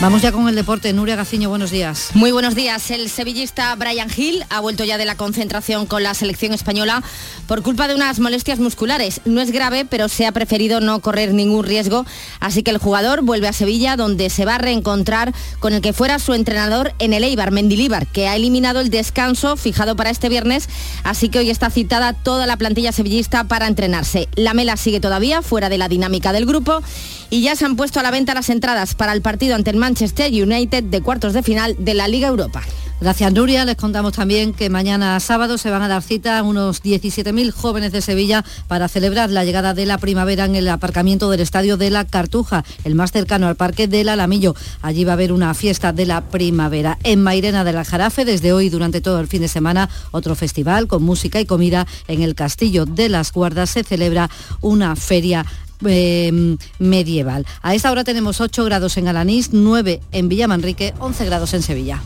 S29: Vamos ya con el deporte. Nuria Gaciño, buenos días.
S34: Muy buenos días. El sevillista Brian Hill ha vuelto ya de la concentración con la selección española por culpa de unas molestias musculares. No es grave, pero se ha preferido no correr ningún riesgo. Así que el jugador vuelve a Sevilla, donde se va a reencontrar con el que fuera su entrenador en el Eibar, Mendilíbar, que ha eliminado el descanso fijado para este viernes. Así que hoy está citada toda la plantilla sevillista para entrenarse. La Mela sigue todavía fuera de la dinámica del grupo y ya se han puesto a la venta las entradas para el partido ante el Manchester United de cuartos de final de la Liga Europa.
S29: Gracias Nuria, les contamos también que mañana sábado se van a dar cita a unos 17.000 jóvenes de Sevilla para celebrar la llegada de la primavera en el aparcamiento del Estadio de la Cartuja, el más cercano al Parque del Alamillo. Allí va a haber una fiesta de la primavera. En Mairena del Aljarafe, desde hoy durante todo el fin de semana, otro festival con música y comida. En el Castillo de las Guardas se celebra una feria eh, medieval. A esta hora tenemos 8 grados en Alanís, 9 en Villamanrique, 11 grados en Sevilla.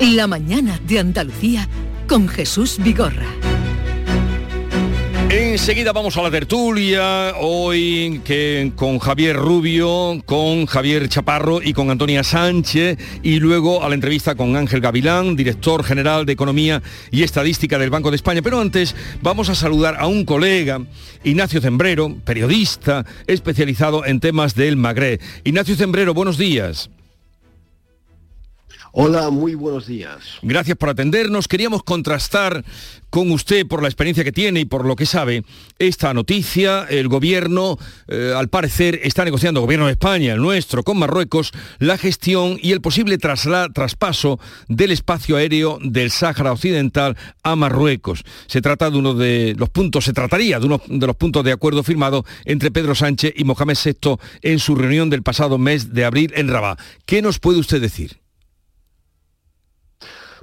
S2: La mañana de Andalucía con Jesús Vigorra.
S1: Enseguida vamos a la tertulia, hoy que con Javier Rubio, con Javier Chaparro y con Antonia Sánchez, y luego a la entrevista con Ángel Gavilán, director general de Economía y Estadística del Banco de España. Pero antes vamos a saludar a un colega, Ignacio Zembrero, periodista especializado en temas del Magreb. Ignacio Zembrero, buenos días.
S35: Hola, muy buenos días.
S1: Gracias por atendernos. Queríamos contrastar con usted, por la experiencia que tiene y por lo que sabe, esta noticia. El gobierno, eh, al parecer, está negociando, el gobierno de España, el nuestro, con Marruecos, la gestión y el posible traspaso del espacio aéreo del Sáhara Occidental a Marruecos. Se trata de uno de los puntos, se trataría de uno de los puntos de acuerdo firmado entre Pedro Sánchez y Mohamed VI en su reunión del pasado mes de abril en Rabat. ¿Qué nos puede usted decir?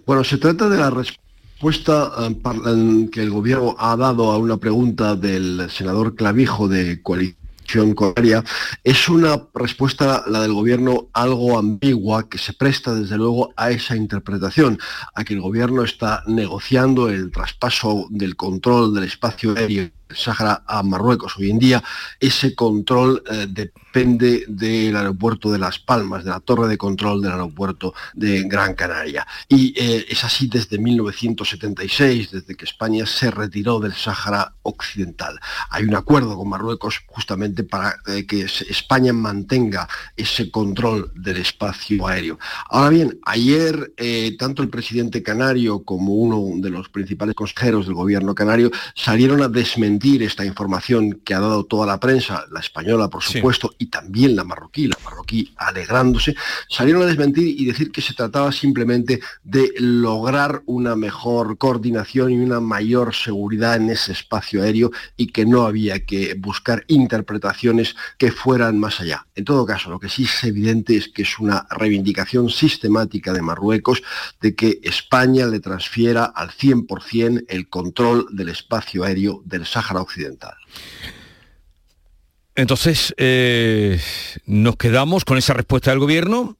S35: Bueno, se trata de la respuesta eh, que el gobierno ha dado a una pregunta del senador Clavijo de Coalición Canaria. Es una respuesta, la del gobierno, algo ambigua, que se presta desde luego a esa interpretación, a que el gobierno está negociando el traspaso del control del espacio aéreo Sáhara a Marruecos. Hoy en día ese control eh, depende del aeropuerto de Las Palmas, de la torre de control del aeropuerto de Gran Canaria. Y eh, es así desde 1976, desde que España se retiró del Sáhara Occidental. Hay un acuerdo con Marruecos justamente para eh, que España mantenga ese control del espacio aéreo. Ahora bien, ayer tanto el presidente canario como uno de los principales consejeros del gobierno canario salieron a desmentir esta información que ha dado toda la prensa, la española por supuesto, y también la marroquí, la marroquí alegrándose, salieron a desmentir y decir que se trataba simplemente de lograr una mejor coordinación y una mayor seguridad en ese espacio aéreo y que no había que buscar interpretaciones que fueran más allá. En todo caso, lo que sí es evidente es que es una reivindicación sistemática de Marruecos de que España le transfiera al 100% el control del espacio aéreo del Sáhara Occidental.
S1: Entonces, eh, nos quedamos con esa respuesta del gobierno,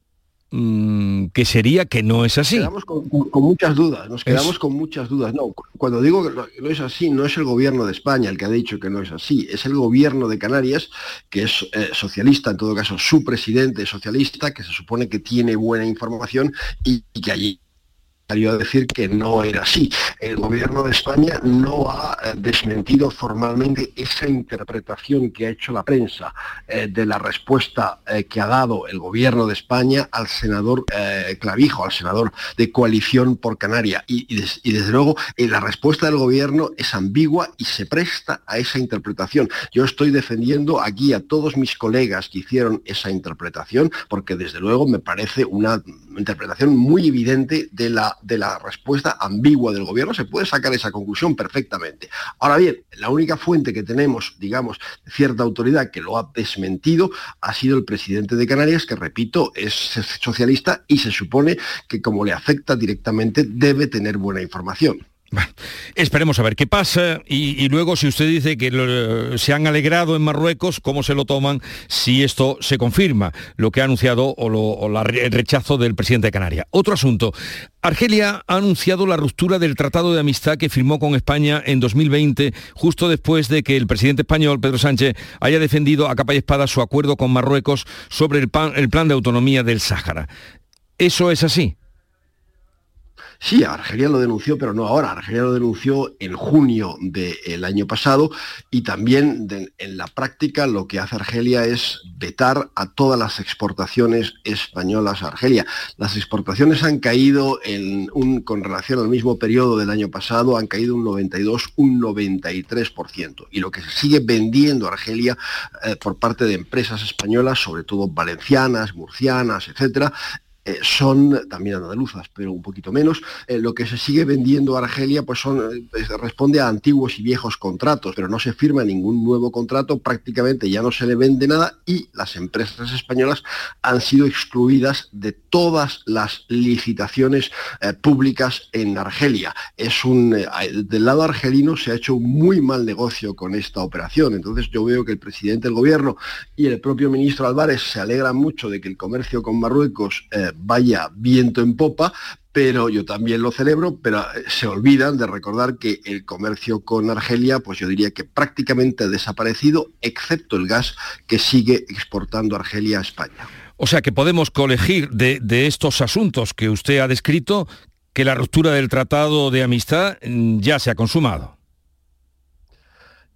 S1: mm, que sería que no es así.
S35: Nos quedamos con, muchas dudas, nos quedamos con muchas dudas. No, cuando digo que no, es así, no es el gobierno de España el que ha dicho que no es así, es el gobierno de Canarias, que es eh, socialista, en todo caso su presidente es socialista, que se supone que tiene buena información y que allí salió a decir que no era así. El gobierno de España no ha eh, desmentido formalmente esa interpretación que ha hecho la prensa eh, de la respuesta eh, que ha dado el gobierno de España al senador Clavijo, al senador de Coalición por Canaria. Y, y desde luego la respuesta del gobierno es ambigua y se presta a esa interpretación. Yo estoy defendiendo aquí a todos mis colegas que hicieron esa interpretación porque desde luego me parece una interpretación muy evidente de la de la respuesta ambigua del gobierno, se puede sacar esa conclusión perfectamente. Ahora bien, la única fuente que tenemos, digamos, cierta autoridad que lo ha desmentido ha sido el presidente de Canarias, que repito, es socialista y se supone que como le afecta directamente debe tener buena información.
S1: Esperemos a ver qué pasa y, luego si usted dice que se han alegrado en Marruecos, ¿cómo se lo toman si esto se confirma? Lo que ha anunciado o, el rechazo del presidente de Canarias. Otro asunto. Argelia ha anunciado la ruptura del tratado de amistad que firmó con España en 2020, justo después de que el presidente español, Pedro Sánchez, haya defendido a capa y espada su acuerdo con Marruecos sobre el plan de autonomía del Sáhara. ¿Eso es así?
S35: Sí, Argelia lo denunció, pero no ahora. Argelia lo denunció en junio del año pasado y también en la práctica lo que hace Argelia es vetar a todas las exportaciones españolas a Argelia. Las exportaciones han caído en un, con relación al mismo periodo del año pasado, han caído un 92, un 93%. Y lo que se sigue vendiendo Argelia eh, por parte de empresas españolas, sobre todo valencianas, murcianas, etcétera, eh, son también andaluzas, pero un poquito menos. Eh, lo que se sigue vendiendo a Argelia pues son, eh, responde a antiguos y viejos contratos, pero no se firma ningún nuevo contrato, prácticamente ya no se le vende nada y las empresas españolas han sido excluidas de todas las licitaciones públicas en Argelia. Es un, del lado argelino se ha hecho un muy mal negocio con esta operación. Entonces yo veo que el presidente del gobierno y el propio ministro Álvarez se alegran mucho de que el comercio con Marruecos vaya viento en popa, pero yo también lo celebro, pero se olvidan de recordar que el comercio con Argelia, pues yo diría que prácticamente ha desaparecido, excepto el gas que sigue exportando Argelia a España.
S1: O sea que podemos colegir de, de estos asuntos que usted ha descrito que la ruptura del tratado de amistad mm, ya se ha consumado.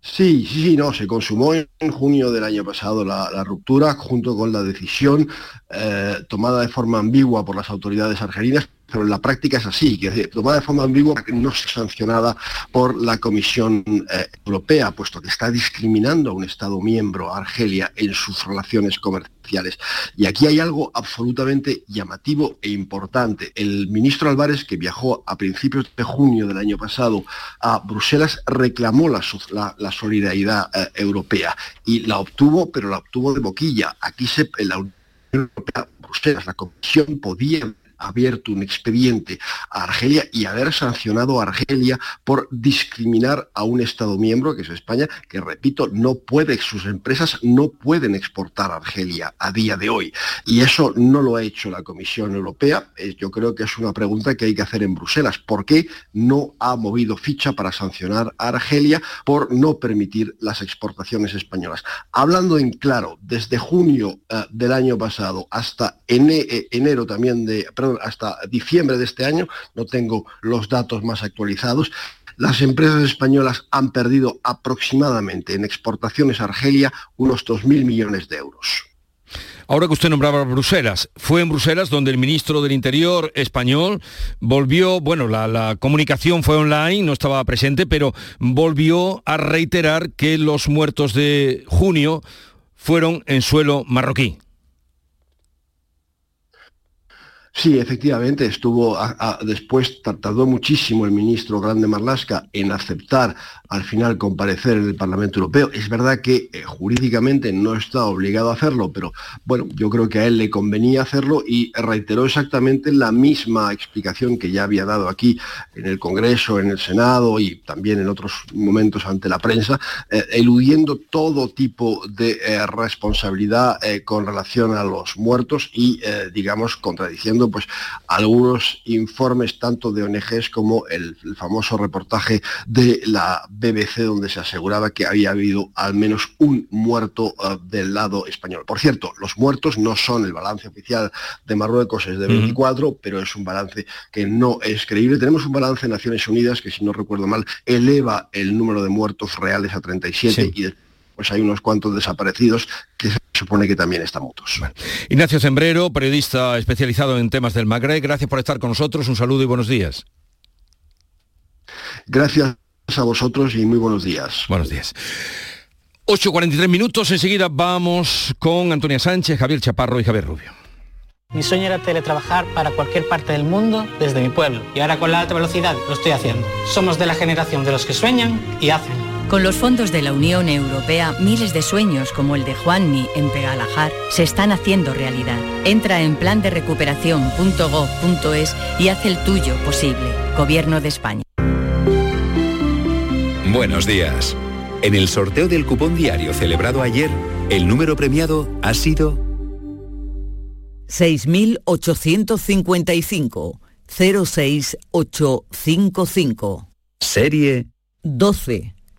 S35: Sí, sí, sí, no, se consumó en junio del año pasado la, ruptura junto con la decisión eh, tomada de forma ambigua por las autoridades argelinas pero en la práctica es así, que tomada de forma ambigua no es sancionada por la Comisión eh, Europea, puesto que está discriminando a un Estado miembro, Argelia, en sus relaciones comerciales. Y aquí hay algo absolutamente llamativo e importante. El ministro Álvarez, que viajó a principios de junio del año pasado a Bruselas, reclamó la, solidaridad eh, europea y la obtuvo, pero la obtuvo de boquilla. Aquí se, la Unión Europea, Bruselas, la Comisión podía abierto un expediente a Argelia y haber sancionado a Argelia por discriminar a un Estado miembro, que es España, que repito, no puede, sus empresas no pueden exportar a Argelia a día de hoy. Y eso no lo ha hecho la Comisión Europea. Eh, yo creo que es una pregunta que hay que hacer en Bruselas. ¿Por qué no ha movido ficha para sancionar a Argelia por no permitir las exportaciones españolas? Hablando en claro, desde junio eh, del año pasado hasta eh, enero también de, hasta diciembre de este año, no tengo los datos más actualizados, las empresas españolas han perdido aproximadamente en exportaciones a Argelia unos 2.000 millones de euros.
S1: Ahora que usted nombraba Bruselas, fue en Bruselas donde el ministro del Interior español volvió, bueno, la, la, comunicación fue online, no estaba presente, pero volvió a reiterar que los muertos de junio fueron en suelo marroquí.
S35: Sí, efectivamente, estuvo después, tardó muchísimo el ministro Grande Marlasca en aceptar al final comparecer en el Parlamento Europeo. Es verdad que eh, jurídicamente no está obligado a hacerlo, pero bueno, yo creo que a él le convenía hacerlo y reiteró exactamente la misma explicación que ya había dado aquí en el Congreso, en el Senado y también en otros momentos ante la prensa, eh, eludiendo todo tipo de eh, responsabilidad con relación a los muertos y, digamos, contradiciendo pues algunos informes tanto de ONGs como el, famoso reportaje de la BBC donde se aseguraba que había habido al menos un muerto eh, del lado español. Por cierto, los muertos no son el balance oficial de Marruecos, es de 24, pero es un balance que no es creíble. Tenemos un balance de Naciones Unidas que, si no recuerdo mal, eleva el número de muertos reales a 37 y pues hay unos cuantos desaparecidos que se supone que también están mutuos.
S1: Ignacio Sembrero, periodista especializado en temas del Magreb, gracias por estar con nosotros, un saludo y buenos días.
S35: Gracias a vosotros y muy buenos días.
S1: Buenos días. 8.43 minutos, enseguida vamos con Antonia Sánchez, Javier Chaparro y Javier Rubio.
S36: Mi sueño era teletrabajar para cualquier parte del mundo desde mi pueblo y ahora con la alta velocidad lo estoy haciendo. Somos de la generación de los que sueñan y hacen.
S37: Con los fondos de la Unión Europea, miles de sueños como el de Juanmi en Pegalajar se están haciendo realidad. Entra en plan de recuperación.gov.es y haz el tuyo posible. Gobierno de España.
S38: Buenos días. En el sorteo del cupón diario celebrado ayer, el número premiado ha sido
S39: 6855 06855.
S38: Serie
S39: 12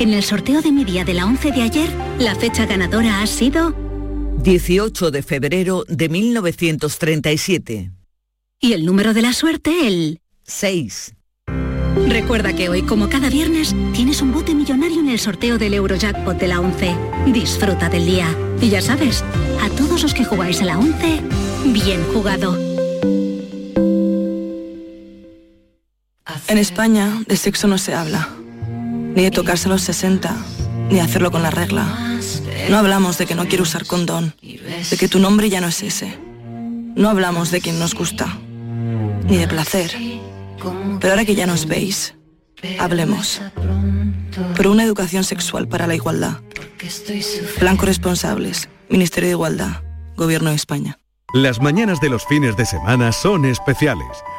S40: En el sorteo de mi día de la 11 de ayer, la fecha ganadora ha sido
S39: 18 de febrero de 1937.
S40: y el número de la suerte el
S39: 6.
S40: Recuerda que hoy, como cada viernes, tienes un bote millonario en el sorteo del Eurojackpot de la 11. Disfruta del día. Y ya sabes, a todos los que jugáis a la 11, bien jugado.
S41: En España de sexo no se habla, ni de tocarse los 60, ni hacerlo con la regla. No hablamos de que no quiero usar condón, de que tu nombre ya no es ese. No hablamos de quien nos gusta, ni de placer. Pero ahora que ya nos veis, hablemos. Por una educación sexual para la igualdad. Plan corresponsables, Ministerio de Igualdad, Gobierno de España.
S42: Las mañanas de los fines de semana son especiales,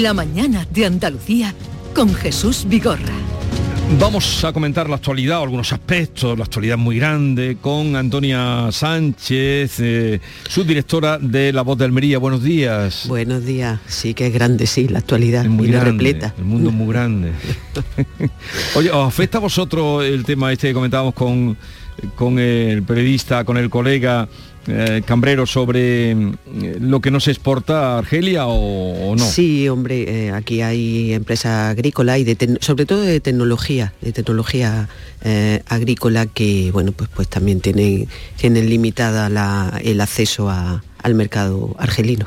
S2: La mañana de Andalucía con Jesús Vigorra.
S1: Vamos a comentar la actualidad, algunos aspectos, la actualidad muy grande, con Antonia Sánchez, eh, subdirectora de La Voz de Almería. Buenos días.
S43: Buenos días. Sí que es grande, sí, la actualidad.
S1: muy
S43: y la
S1: grande,
S43: repleta.
S1: El mundo es muy grande. *laughs* Oye, ¿os afecta a vosotros el tema este que comentábamos con, con el periodista, con el colega eh, Cambrero sobre mm, lo que no se exporta Argelia o, no?
S43: Sí, hombre, eh, aquí hay empresas agrícolas y de sobre todo de tecnología, de tecnología eh, agrícola que, bueno, pues, pues también tienen, tienen limitada la- el acceso al mercado argelino.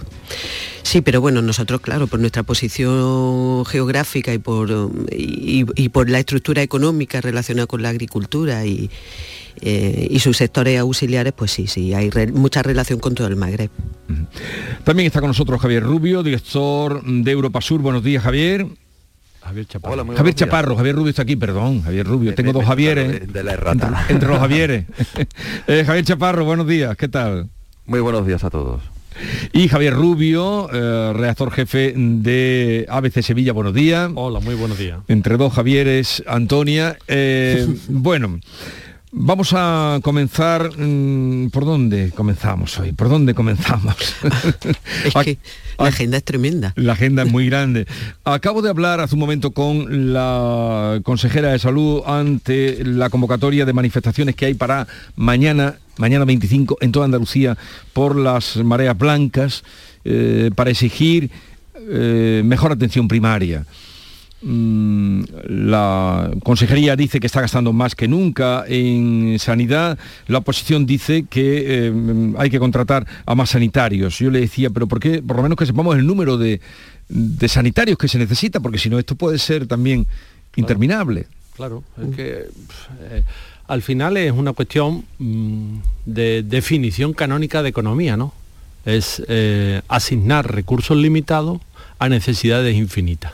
S43: Sí, pero bueno, nosotros, claro, por nuestra posición geográfica y por, y por la estructura económica relacionada con la agricultura y, eh, y sus sectores auxiliares, pues sí, sí, hay re- mucha relación con todo el Magreb.
S1: También está con nosotros Javier Rubio, director de Europa Sur. Buenos días, Javier. Javier Chaparro.
S44: Hola, muy
S1: Javier. Chaparro, Javier Rubio está aquí, perdón, Javier Rubio. Tengo dos
S44: me-
S1: Javieres.
S44: de- de la errata.
S1: Entre, entre los Javieres. *laughs* Eh, Javier Chaparro, buenos días, ¿qué tal?
S44: Muy buenos días a todos.
S1: Y Javier Rubio, eh, redactor jefe de ABC Sevilla, buenos días.
S45: Hola, muy buenos días.
S1: Entre dos Javieres, Antonia. Eh, *laughs* bueno, vamos a comenzar. mm, ¿Por dónde comenzamos hoy? ¿Por dónde comenzamos? *laughs*
S43: Es que la agenda es tremenda.
S1: La agenda es muy grande. Acabo de hablar hace un momento con la consejera de salud ante la convocatoria de manifestaciones que hay para mañana, mañana 25, en toda Andalucía por las mareas blancas, eh, para exigir eh, mejor atención primaria. Mm, la consejería dice que está gastando más que nunca en sanidad, la oposición dice que eh, hay que contratar a más sanitarios. Yo le decía, pero ¿por qué? Por lo menos que sepamos el número de, de sanitarios que se necesita, porque si no esto puede ser también interminable.
S45: Claro, es que eh, al final es una cuestión mm, de definición canónica de economía, ¿no? Es eh, asignar recursos limitados a necesidades infinitas.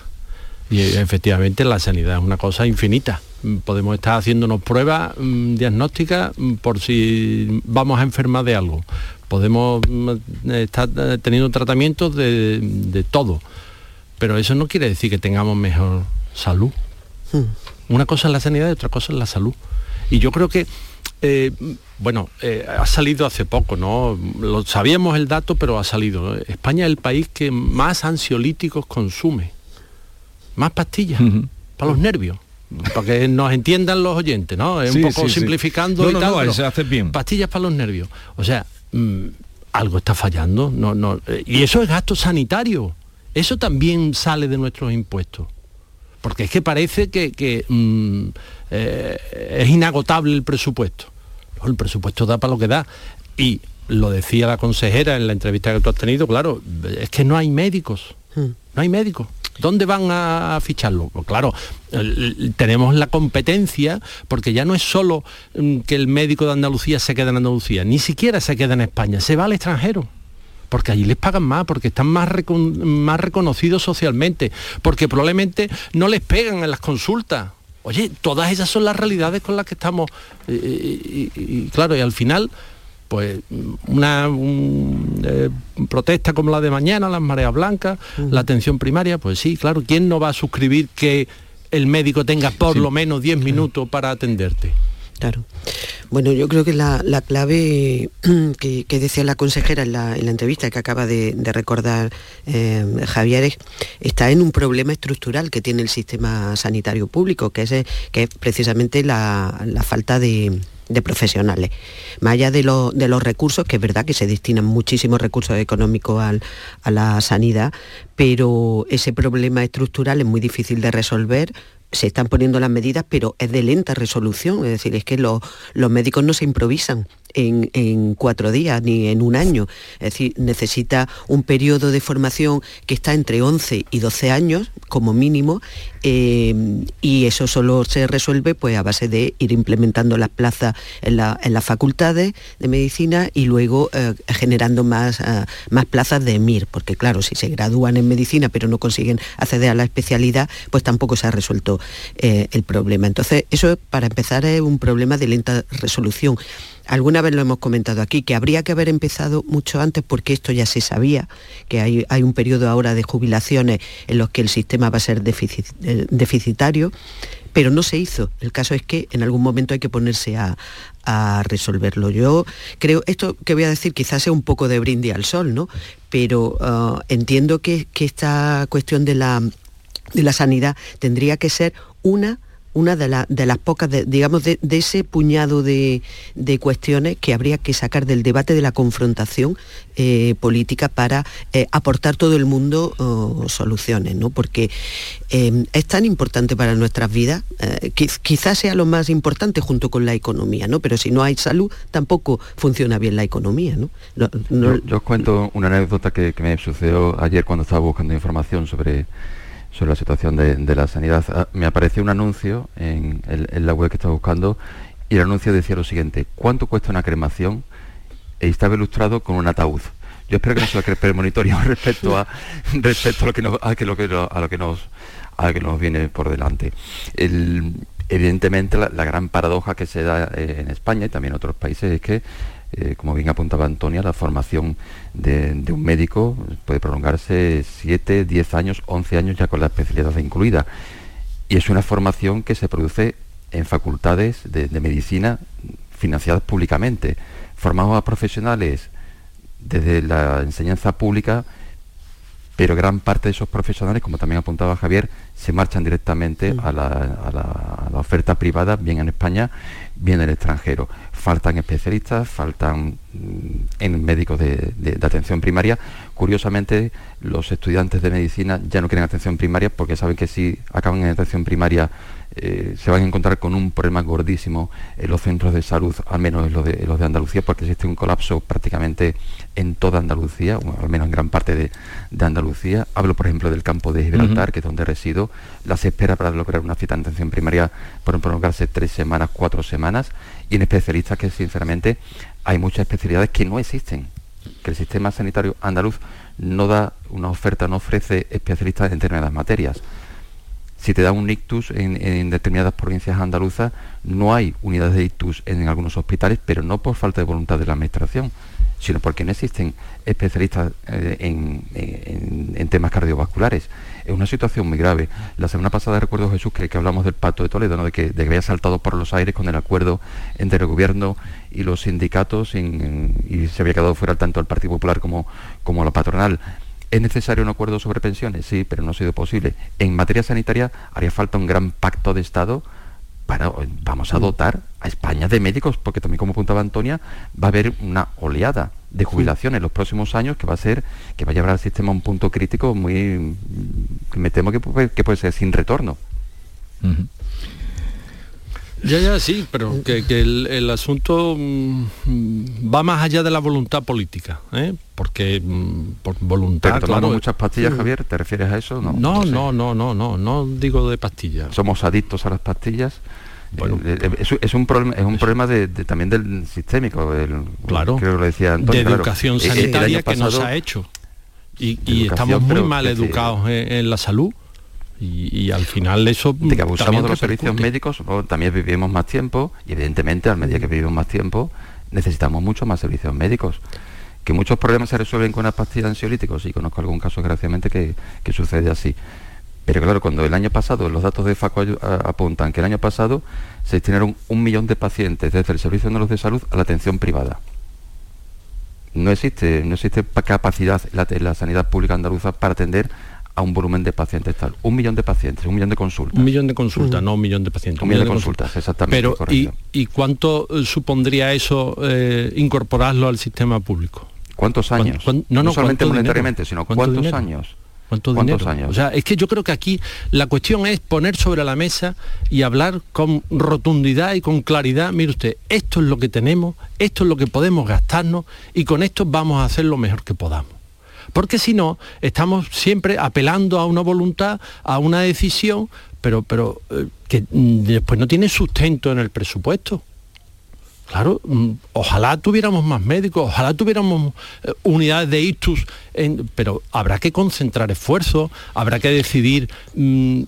S45: Y eh, efectivamente la sanidad es una cosa infinita. Mm, Podemos estar haciéndonos pruebas mm, diagnósticas mm, por si vamos a enfermar de algo. Podemos estar eh, teniendo tratamientos de, de todo. Pero eso no quiere decir que tengamos mejor salud. Una cosa es la sanidad y otra cosa es la salud. Y yo creo que, eh, bueno, eh, ha salido hace poco, ¿no? Lo sabíamos el dato, pero ha salido. España es el país que más ansiolíticos consume. Más pastillas para los nervios. Para que nos entiendan los oyentes, ¿no? Es
S1: Sí,
S45: un poco
S1: sí, sí.
S45: simplificando
S1: No,
S45: y
S1: no,
S45: tal,
S1: no, eso haces bien.
S45: Pastillas para los nervios. O sea, mm, algo está fallando. No, no, eh, y eso es gasto sanitario. Eso también sale de nuestros impuestos. Porque es que parece que, que, mm, eh, es inagotable el presupuesto. El presupuesto da para lo que da. Y lo decía la consejera en la entrevista que tú has tenido, claro, es que no hay médicos. No hay médicos. ¿Dónde van a ficharlo? Pues claro, tenemos la competencia porque ya no es solo mm, que el médico de Andalucía se quede en Andalucía, ni siquiera se queda en España, se va al extranjero porque allí les pagan más, porque están más, más reconocidos socialmente, porque probablemente no les pegan en las consultas. Oye, todas esas son las realidades con las que estamos. y claro, y al final pues una eh, protesta como la de mañana, las mareas blancas, la atención primaria, pues sí, claro, ¿quién no va a suscribir que el médico tenga por lo menos 10 minutos para atenderte?
S43: Claro. Bueno, yo creo que la, clave *clears throat* que, decía la consejera en la, entrevista que acaba de, recordar eh, Javier está en un problema estructural que tiene el sistema sanitario público, que es, que es precisamente la falta de, de profesionales. Más allá de, los recursos, que es verdad que se destinan muchísimos recursos económicos a la sanidad, pero ese problema estructural es muy difícil de resolver se están poniendo las medidas, pero es de lenta resolución. Es decir, es que los médicos no se improvisan en, cuatro días ni en un año. Es decir, necesita un periodo de formación que está entre 11 y 12 años como mínimo eh, y eso solo se resuelve pues, a base de ir implementando las plazas en, las facultades de medicina y luego eh, generando más, eh, más plazas de MIR, porque claro, si se gradúan en medicina pero no consiguen acceder a la especialidad, pues tampoco se ha resuelto el problema. Entonces, eso para empezar es un problema de lenta resolución. Alguna vez lo hemos comentado aquí, que habría que haber empezado mucho antes porque esto ya se sabía, que hay, hay un periodo ahora de jubilaciones en los que el sistema va a ser eh, deficitario, pero no se hizo. El caso es que en algún momento hay que ponerse a, resolverlo. Yo creo, esto que voy a decir quizás sea un poco de brindis al sol, ¿no? Pero uh, entiendo que, esta cuestión de la, de la sanidad tendría que ser una una de, las pocas, digamos, de, ese puñado de, cuestiones que habría que sacar del debate de la confrontación eh, política para eh, aportar todo el mundo oh, soluciones, ¿no? Porque em, es tan importante para nuestras vidas, eh, quizás sea lo más importante junto con la economía, ¿no? Pero si no hay salud, tampoco funciona bien la economía, ¿no?
S46: yo, os cuento una anécdota que me sucedió ayer cuando estaba buscando información sobre sobre la situación de, la sanidad. Ah, me apareció un anuncio en, la web que estaba buscando y el anuncio decía lo siguiente, ¿cuánto cuesta una cremación? Y estaba ilustrado con un ataúd. Yo espero que no sea premonitorio *laughs* respecto a respecto a lo que nos, a, lo que, a lo que nos a que nos viene por delante. evidentemente la, gran paradoja que se da eh, en España y también en otros países es que eh, como bien apuntaba Antonia, la formación de, un médico puede prolongarse 7, 10 años, 11 años ya con la especialidad incluida. Y es una formación que se produce en facultades de, medicina financiadas públicamente, formados a profesionales desde la enseñanza pública, pero gran parte de esos profesionales, como también apuntaba Javier, se marchan directamente a, la, a, la, oferta privada, bien en España, bien en el extranjero faltan especialistas, faltan mm, en médicos de, atención primaria. Curiosamente, los estudiantes de medicina ya no quieren atención primaria porque saben que si acaban en atención primaria eh, se van a encontrar con un problema gordísimo en los centros de salud, al menos en los de, los de Andalucía, porque existe un colapso prácticamente en toda Andalucía, o al menos en gran parte de, Andalucía. Hablo, por ejemplo, del campo de Gibraltar, que es donde resido. Las espera para lograr una cita en atención primaria pueden prolongarse tres semanas, cuatro semanas y en especialistas que sinceramente hay muchas especialidades que no existen, que el sistema sanitario andaluz no da una oferta, no ofrece especialistas en determinadas materias. Si te da un ictus en, determinadas provincias andaluzas, no hay unidades de ictus en, algunos hospitales, pero no por falta de voluntad de la administración, sino porque no existen especialistas eh, en temas cardiovasculares es una situación muy grave. La semana pasada recuerdo, Jesús, que, hablamos del pacto de Toledo, ¿no? de, que, había saltado por los aires con el acuerdo entre el gobierno y los sindicatos y se había quedado fuera tanto el Partido Popular como, como la patronal. ¿Es necesario un acuerdo sobre pensiones? Sí, pero no ha sido posible. En materia sanitaria haría falta un gran pacto de Estado para, vamos a mm. dotar a España de médicos, porque también como apuntaba Antonia, va a haber una oleada de jubilación en los próximos años que va a ser, que va a llevar al sistema a un punto crítico muy, me temo que puede ser sin retorno.
S45: Ya, ya, sí, pero que, el, asunto mm, va más allá de la voluntad política, ¿eh? porque mm, por voluntad.
S46: Pero tomamos
S45: claro,
S46: muchas pastillas,
S45: Mm.
S46: Javier, ¿te refieres a eso? No,
S45: No,
S46: sé.
S45: no, no, no, no, no digo de pastillas.
S46: Somos adictos a las pastillas. Eh, eh, es, es un problema, es un problema de, de- también del sistémico. el-
S45: Claro.
S46: Creo que lo decía Antonio.
S45: de educación
S46: Eh, eh,
S45: sanitaria que no se
S46: pasado-
S45: ha hecho. Y, estamos muy mal educados en, en la salud. Y, y al final eso
S46: de que abusamos de los servicios médicos, o también vivimos más tiempo y evidentemente a medida que vivimos más tiempo necesitamos mucho más servicios médicos. Que muchos problemas se resuelven con las pastillas ansiolíticos y conozco algún caso desgraciadamente que, que sucede así. Pero claro, cuando el año pasado, los datos de FACO apuntan que el año pasado se destinaron un millón de pacientes desde el Servicio Andaluz de Salud a la atención privada. No existe, no existe pa- capacidad en la, la sanidad pública andaluza para atender a un volumen de pacientes tal. Un millón de pacientes, un millón de consultas.
S45: Un millón de consultas, no un millón de pacientes.
S46: Un millón de consultas, exactamente,
S45: Pero, ¿y,
S46: correcto.
S45: ¿y cuánto eh, supondría eso eh, incorporarlo al sistema público?
S46: ¿Cuántos años?
S45: ¿Cuán- no, no,
S46: solamente
S45: ¿cuánto
S46: monetariamente,
S45: dinero?
S46: sino
S45: ¿Cuánto
S46: cuántos
S45: dinero?
S46: años.
S45: ¿Cuánto
S46: ¿Cuántos
S45: dinero?
S46: años?
S45: O sea, es que yo creo que aquí la cuestión es poner sobre la mesa y hablar con rotundidad y con claridad. Mire usted, esto es lo que tenemos, esto es lo que podemos gastarnos y con esto vamos a hacer lo mejor que podamos. Porque si no, estamos siempre apelando a una voluntad, a una decisión, pero, pero eh, que mm, después no tiene sustento en el presupuesto. Claro, mm, ojalá tuviéramos más médicos, ojalá tuviéramos eh, unidades de ictus, pero habrá que concentrar esfuerzos, habrá que decidir. mm,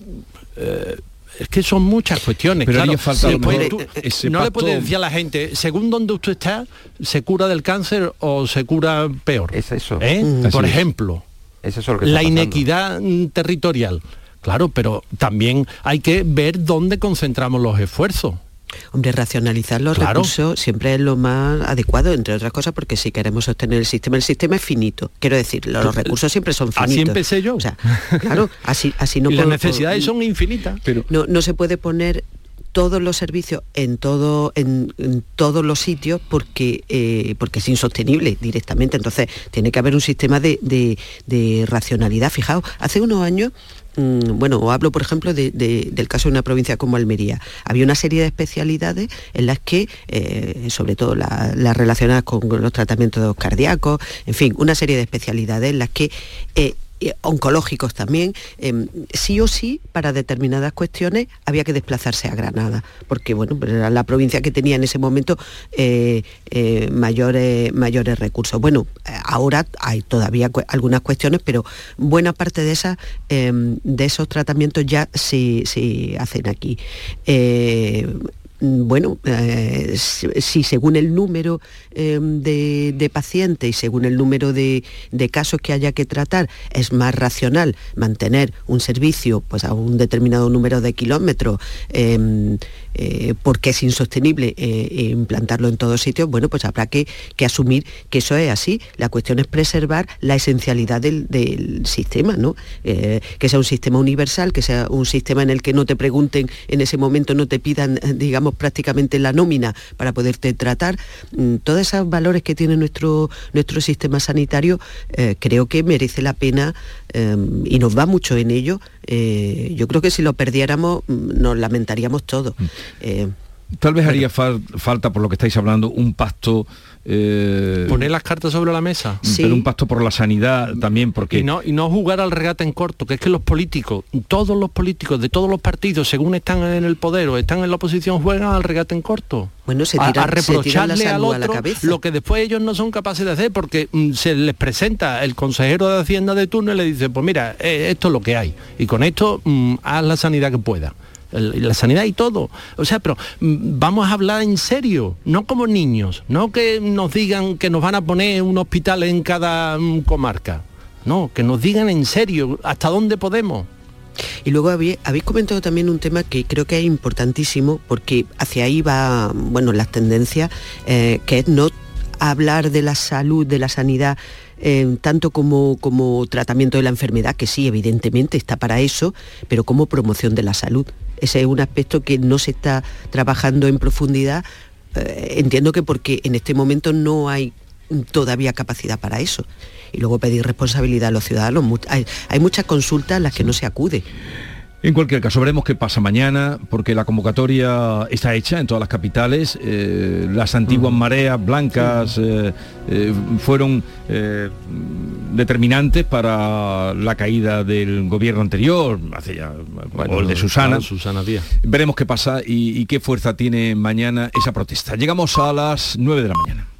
S45: eh, es que son muchas cuestiones.
S1: Pero
S45: claro.
S1: falta
S45: tú-
S1: ese
S45: no le puedes decir a la gente, según donde usted está, se cura del cáncer o se cura peor.
S46: Es eso.
S45: ¿Eh?
S46: Mm.
S45: Por ejemplo,
S46: Es eso lo que
S45: la inequidad territorial. Claro, pero también hay que ver dónde concentramos los esfuerzos.
S43: Hombre, racionalizar los
S45: Claro.
S43: recursos siempre es lo más adecuado, entre otras cosas, porque si queremos sostener el sistema, el sistema es finito. Quiero decir, los, los recursos siempre son finitos.
S45: Así empecé yo.
S43: O sea, claro, así, así no *laughs*
S45: y las
S43: puedo-
S45: necesidades son infinitas.
S43: no, no se puede poner todos los servicios en todo en, en todos los sitios porque eh, porque es insostenible directamente entonces tiene que haber un sistema de, de- de racionalidad fijaos hace unos años bueno, os hablo por ejemplo de- de- del caso de una provincia como Almería. Había una serie de especialidades en las que, eh, sobre todo la- las relacionadas con los tratamientos cardíacos, en fin, una serie de especialidades en las que eh, eh, oncológicos también, eh, sí o sí, para determinadas cuestiones había que desplazarse a Granada, porque bueno, pues era la provincia que tenía en ese momento eh, eh, mayores, mayores recursos. Bueno, ahora hay todavía algunas cuestiones, pero buena parte de esas, eh, de esos tratamientos ya se hacen aquí. Mm, bueno, eh, si según el número eh, de, pacientes y según el número de, casos que haya que tratar es más racional mantener un servicio pues, a un determinado número de kilómetros eh, eh, porque es insostenible eh, implantarlo en todos sitios, bueno, pues habrá que, asumir que eso es así. La cuestión es preservar la esencialidad del, del sistema, ¿no? Eh, que sea un sistema universal, que sea un sistema en el que no te pregunten en ese momento, no te pidan, eh, digamos, prácticamente la nómina para poderte tratar. Mm, Todos esos valores que tiene nuestro, nuestro sistema sanitario, eh, creo que merece la pena eh, y nos va mucho en ello. Eh, yo creo que si lo perdiéramos mm, nos lamentaríamos todos. Eh,
S1: Tal vez haría fal- falta, por lo que estáis hablando, un pacto... eh,
S45: Poner las cartas sobre la mesa.
S1: Pero un pacto por la sanidad también, porque...
S45: Y no, y no jugar al regate en corto, que es que los políticos, todos los políticos de todos los partidos, según están en el poder o están en la oposición, juegan al regate en corto.
S43: Bueno, se
S45: a,
S43: tiran-
S45: a
S43: se tiran la
S45: reprocharle al
S43: a
S45: otro
S43: cabeza.
S45: lo que después ellos no son capaces de hacer porque mm, se les presenta el consejero de Hacienda de turno y le dice, pues mira, eh, esto es lo que hay. Y con esto mm, haz la sanidad que pueda. La sanidad y todo. O sea, pero mm, vamos a hablar en serio, no como niños, no que nos digan que nos van a poner un hospital en cada mm, comarca. No, que nos digan en serio hasta dónde podemos.
S43: Y luego habéis, habéis comentado también un tema que creo que es importantísimo porque hacia ahí va, bueno, las tendencias, eh, que es no hablar de la salud, de la sanidad, eh, tanto como, como tratamiento de la enfermedad, que sí, evidentemente está para eso, pero como promoción de la salud. Ese es un aspecto que no se está trabajando en profundidad. eh, entiendo que porque en este momento no hay todavía capacidad para eso. Y luego pedir responsabilidad a los ciudadanos. Hay, hay muchas consultas a las que no se acude.
S1: En cualquier caso, veremos qué pasa mañana, porque la convocatoria está hecha en todas las capitales. Eh, las antiguas mareas blancas eh, eh, fueron determinantes para la caída del gobierno anterior, hace ya, o el de Susana.
S45: Susana Díaz.
S1: Veremos qué pasa y, y qué fuerza tiene mañana esa protesta. Llegamos a las 9 de la mañana.